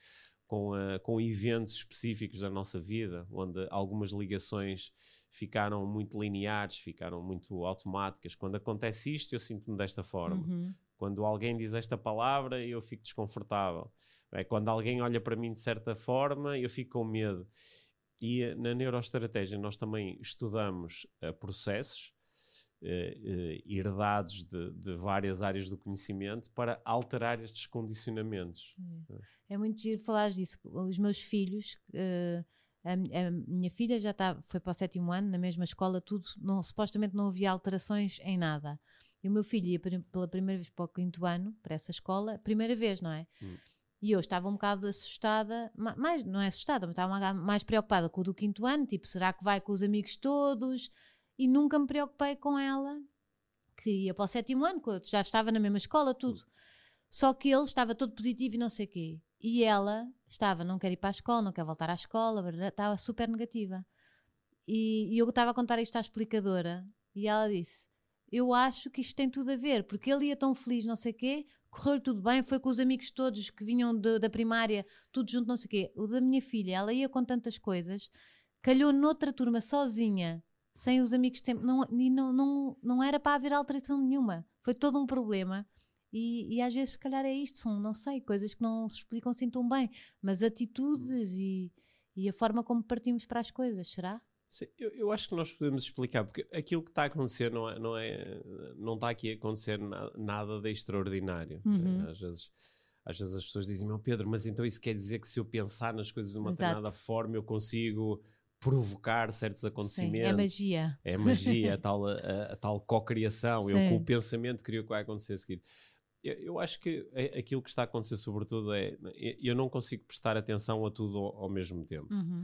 com, a- com eventos específicos da nossa vida, onde algumas ligações ficaram muito lineares, ficaram muito automáticas. Quando acontece isto, eu sinto-me desta forma. Uhum. Quando alguém diz esta palavra, eu fico desconfortável. É, quando alguém olha para mim de certa forma, eu fico com medo. E eh, na neuroestratégia nós também estudamos eh, processos eh, eh, herdados de, de várias áreas do conhecimento para alterar estes condicionamentos. É muito giro falar disso. Os meus filhos, a, a minha filha já está, foi para o sétimo ano, na mesma escola, tudo, não, supostamente não havia alterações em nada. E o meu filho ia pela primeira vez para o quinto ano, para essa escola, primeira vez, não é? Hum. E eu estava um bocado assustada, ma- mais, não é assustada, mas estava mais preocupada com o do quinto ano, tipo, será que vai com os amigos todos? E nunca me preocupei com ela, que ia para o sétimo ano, já estava na mesma escola, tudo. Só que ele estava todo positivo e não sei o quê. E ela estava, não quer ir para a escola, não quer voltar à escola, estava super negativa. E, e eu estava a contar isto à explicadora e ela disse: Eu acho que isto tem tudo a ver, porque ele ia tão feliz, não sei o quê, correu tudo bem, foi com os amigos todos que vinham de- da primária, tudo junto, não sei o quê. O da minha filha, ela ia com tantas coisas, calhou noutra turma sozinha, sem os amigos sempre, não, e não, não, não era para haver alteração nenhuma. Foi todo um problema. E, e às vezes, se calhar, é isto, são, não sei, coisas que não se explicam assim tão bem, mas atitudes e, e a forma como partimos para as coisas, será? Sim, eu, eu, acho que nós podemos explicar, porque aquilo que está a acontecer não, é, não, é, não está aqui a acontecer na, nada de extraordinário. Uhum. Às, vezes, às vezes as pessoas dizem, meu Pedro, mas então isso quer dizer que se eu pensar nas coisas de uma Exato. determinada forma eu consigo provocar certos acontecimentos. Sim, é magia. É magia, a tal, a, a tal co-criação. Eu com o pensamento crio o que vai acontecer a seguir. Eu, eu, acho que aquilo que está a acontecer, sobretudo, é eu não consigo prestar atenção a tudo ao, ao mesmo tempo. Uhum.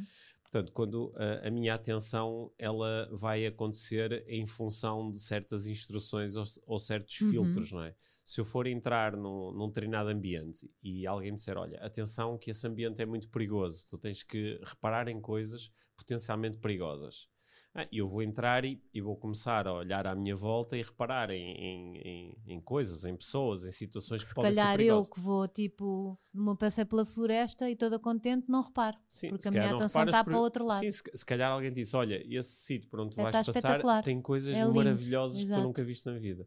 Portanto, quando a, a, minha atenção ela vai acontecer em função de certas instruções ou, ou certos uhum. filtros, não é? Se eu for entrar num, num treinado ambiente e alguém me disser, olha, atenção que esse ambiente é muito perigoso, tu tens que reparar em coisas potencialmente perigosas. Ah, eu vou entrar e, e, vou começar a olhar à minha volta e reparar em, em, em, em coisas, em pessoas, em situações que se podem ser Se calhar eu que vou, tipo, numa passei pela floresta e toda contente, não reparo. Sim, porque a minha atenção está para o outro lado. Sim, se, se, calhar alguém disse, olha, esse sítio por onde tu é, vais passar tem coisas é maravilhosas que tu nunca viste na vida.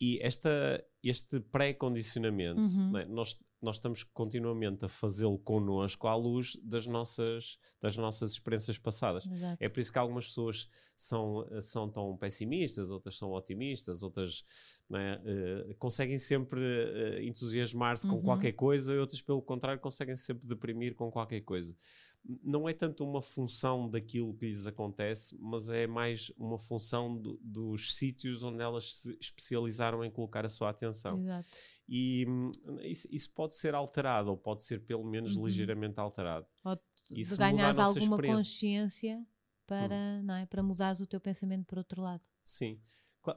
E esta, este pré-condicionamento, uhum. é? nós nós estamos continuamente a fazê-lo connosco à luz das nossas, das nossas experiências passadas. Exato. É por isso que algumas pessoas são, são tão pessimistas, outras são otimistas, outras uh, conseguem sempre uh, entusiasmar-se uhum. com qualquer coisa e outras, pelo contrário, conseguem sempre deprimir com qualquer coisa não é tanto uma função daquilo que lhes acontece, mas é mais uma função do, dos sítios onde elas se especializaram em colocar a sua atenção. Exato. E hum, isso, isso, pode ser alterado, ou pode ser pelo menos uhum. ligeiramente alterado. Ou de ganhares alguma consciência para, hum. não é, para mudares o teu pensamento para outro lado. Sim.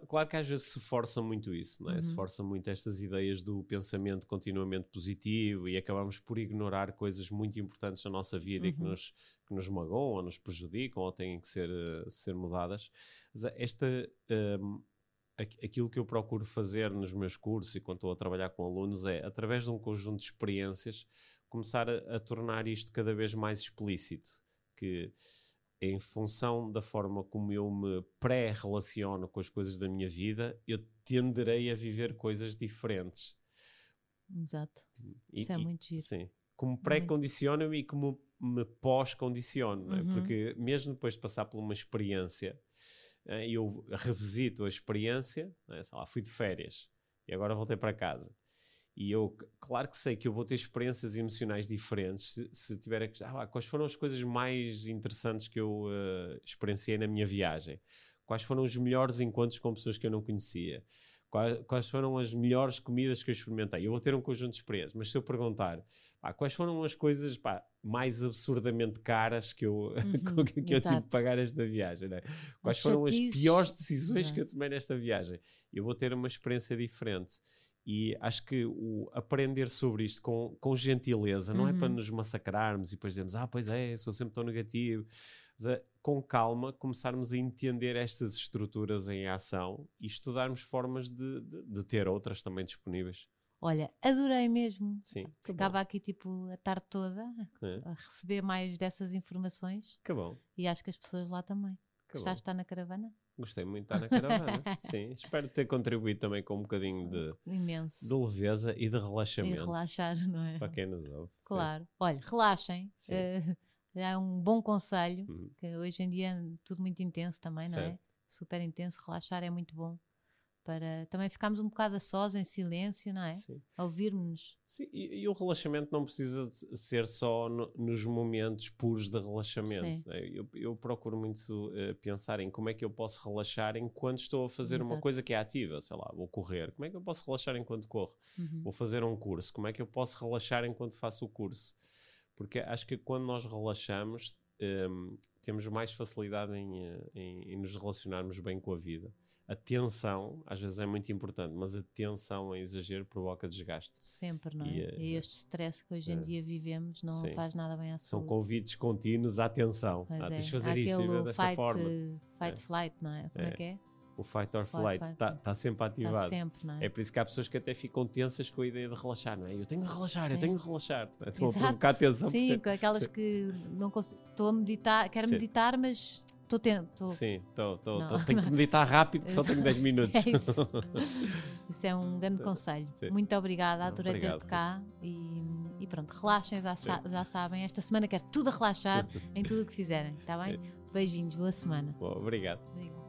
Claro que às vezes se força muito isso, não é? Uhum. se força muito estas ideias do pensamento continuamente positivo e acabamos por ignorar coisas muito importantes na nossa vida uhum. e que uhum. nos, que nos magoam ou nos prejudicam ou têm que ser, uh, ser mudadas. Esta, um, aquilo que eu procuro fazer nos meus cursos e quando estou a trabalhar com alunos é, através de um conjunto de experiências, começar a, a tornar isto cada vez mais explícito. Que em função da forma como eu me pré-relaciono com as coisas da minha vida, eu tenderei a viver coisas diferentes. Exato. E, Isso é muito giro. Sim. Como pré-condiciono-me e como me pós-condiciono, é? uhum. porque mesmo depois de passar por uma experiência, eh, eu revisito a experiência, é? sei lá, fui de férias e agora voltei para casa. E eu, claro que sei que eu vou ter experiências emocionais diferentes se, se tiver a ah, quais foram as coisas mais interessantes que eu uh, experienciei na minha viagem? Quais foram os melhores encontros com pessoas que eu não conhecia? Quais, quais foram as melhores comidas que eu experimentei? Eu vou ter um conjunto de experiências, mas se eu perguntar pá, quais foram as coisas pá, mais absurdamente caras que eu, *laughs* uhum, que eu tive de pagar esta viagem? Né? Quais foram as piores decisões que eu tomei nesta viagem? Eu vou ter uma experiência diferente. E acho que o aprender sobre isto com, com gentileza, uhum. não é para uhum. nos massacrarmos e depois dizermos, ah, pois é, sou sempre tão negativo. Mas, é, com calma, começarmos a entender estas estruturas em ação e estudarmos formas de, de, de ter outras também disponíveis. Olha, adorei mesmo. Sim. Ficava aqui tipo a tarde toda é. a receber mais dessas informações. Que bom. E acho que as pessoas lá também. Que Gostaste de estar na caravana? Gostei muito de estar na caravana. *laughs* Sim, espero ter contribuído também com um bocadinho de, Imenso. de leveza e de relaxamento. E relaxar, não é? Para quem nos ouve. Claro. Sim. Olha, relaxem. Uh, é um bom conselho, uhum. que hoje em dia é tudo muito intenso também, não é? Super intenso. Relaxar é muito bom para também ficarmos um bocado a sós, em silêncio, não é? Sim. A ouvir-nos. Sim, e, e, o relaxamento não precisa ser só no, nos momentos puros de relaxamento. Né? Eu, eu, procuro muito uh, pensar em como é que eu posso relaxar enquanto estou a fazer Exato. uma coisa que é ativa, sei lá, vou correr. Como é que eu posso relaxar enquanto corro? Uhum. Vou fazer um curso. Como é que eu posso relaxar enquanto faço o curso? Porque acho que quando nós relaxamos, um, ehm, temos mais facilidade em, eh, em, em nos relacionarmos bem com a vida a tensão às vezes é muito importante, mas a tensão em exagero provoca desgaste. Sempre, não é? E, e este stress que hoje em é, dia vivemos não sim. faz nada bem à São convites contínuos à atenção. Ah, é. tens de fazer isto desta fight, forma. Fight, é. flight, não é? Como é, é que é? O fight or flight está tá sempre ativado. Tá sempre, não é? é por isso que há pessoas que até ficam tensas com a ideia de relaxar, não é? Eu tenho que relaxar, Sim. eu tenho que relaxar. Estão a provocar tensão. Sim, porque... aquelas Sim. que não consigo, estou a meditar, quero Sim. meditar, mas Tô tendo. Tô... Sim, tô, tô, tô, tenho que meditar rápido, que só tenho 10 *laughs* é minutos. É isso. *laughs* isso. é um grande conselho. Sim. Muito obrigada, adorei ter-te cá. E, e, pronto, relaxem, já, já, sabem. Esta semana quero tudo a relaxar *laughs* em tudo o que fizerem, está bem? Beijinhos, boa semana. Bom, obrigado. obrigado.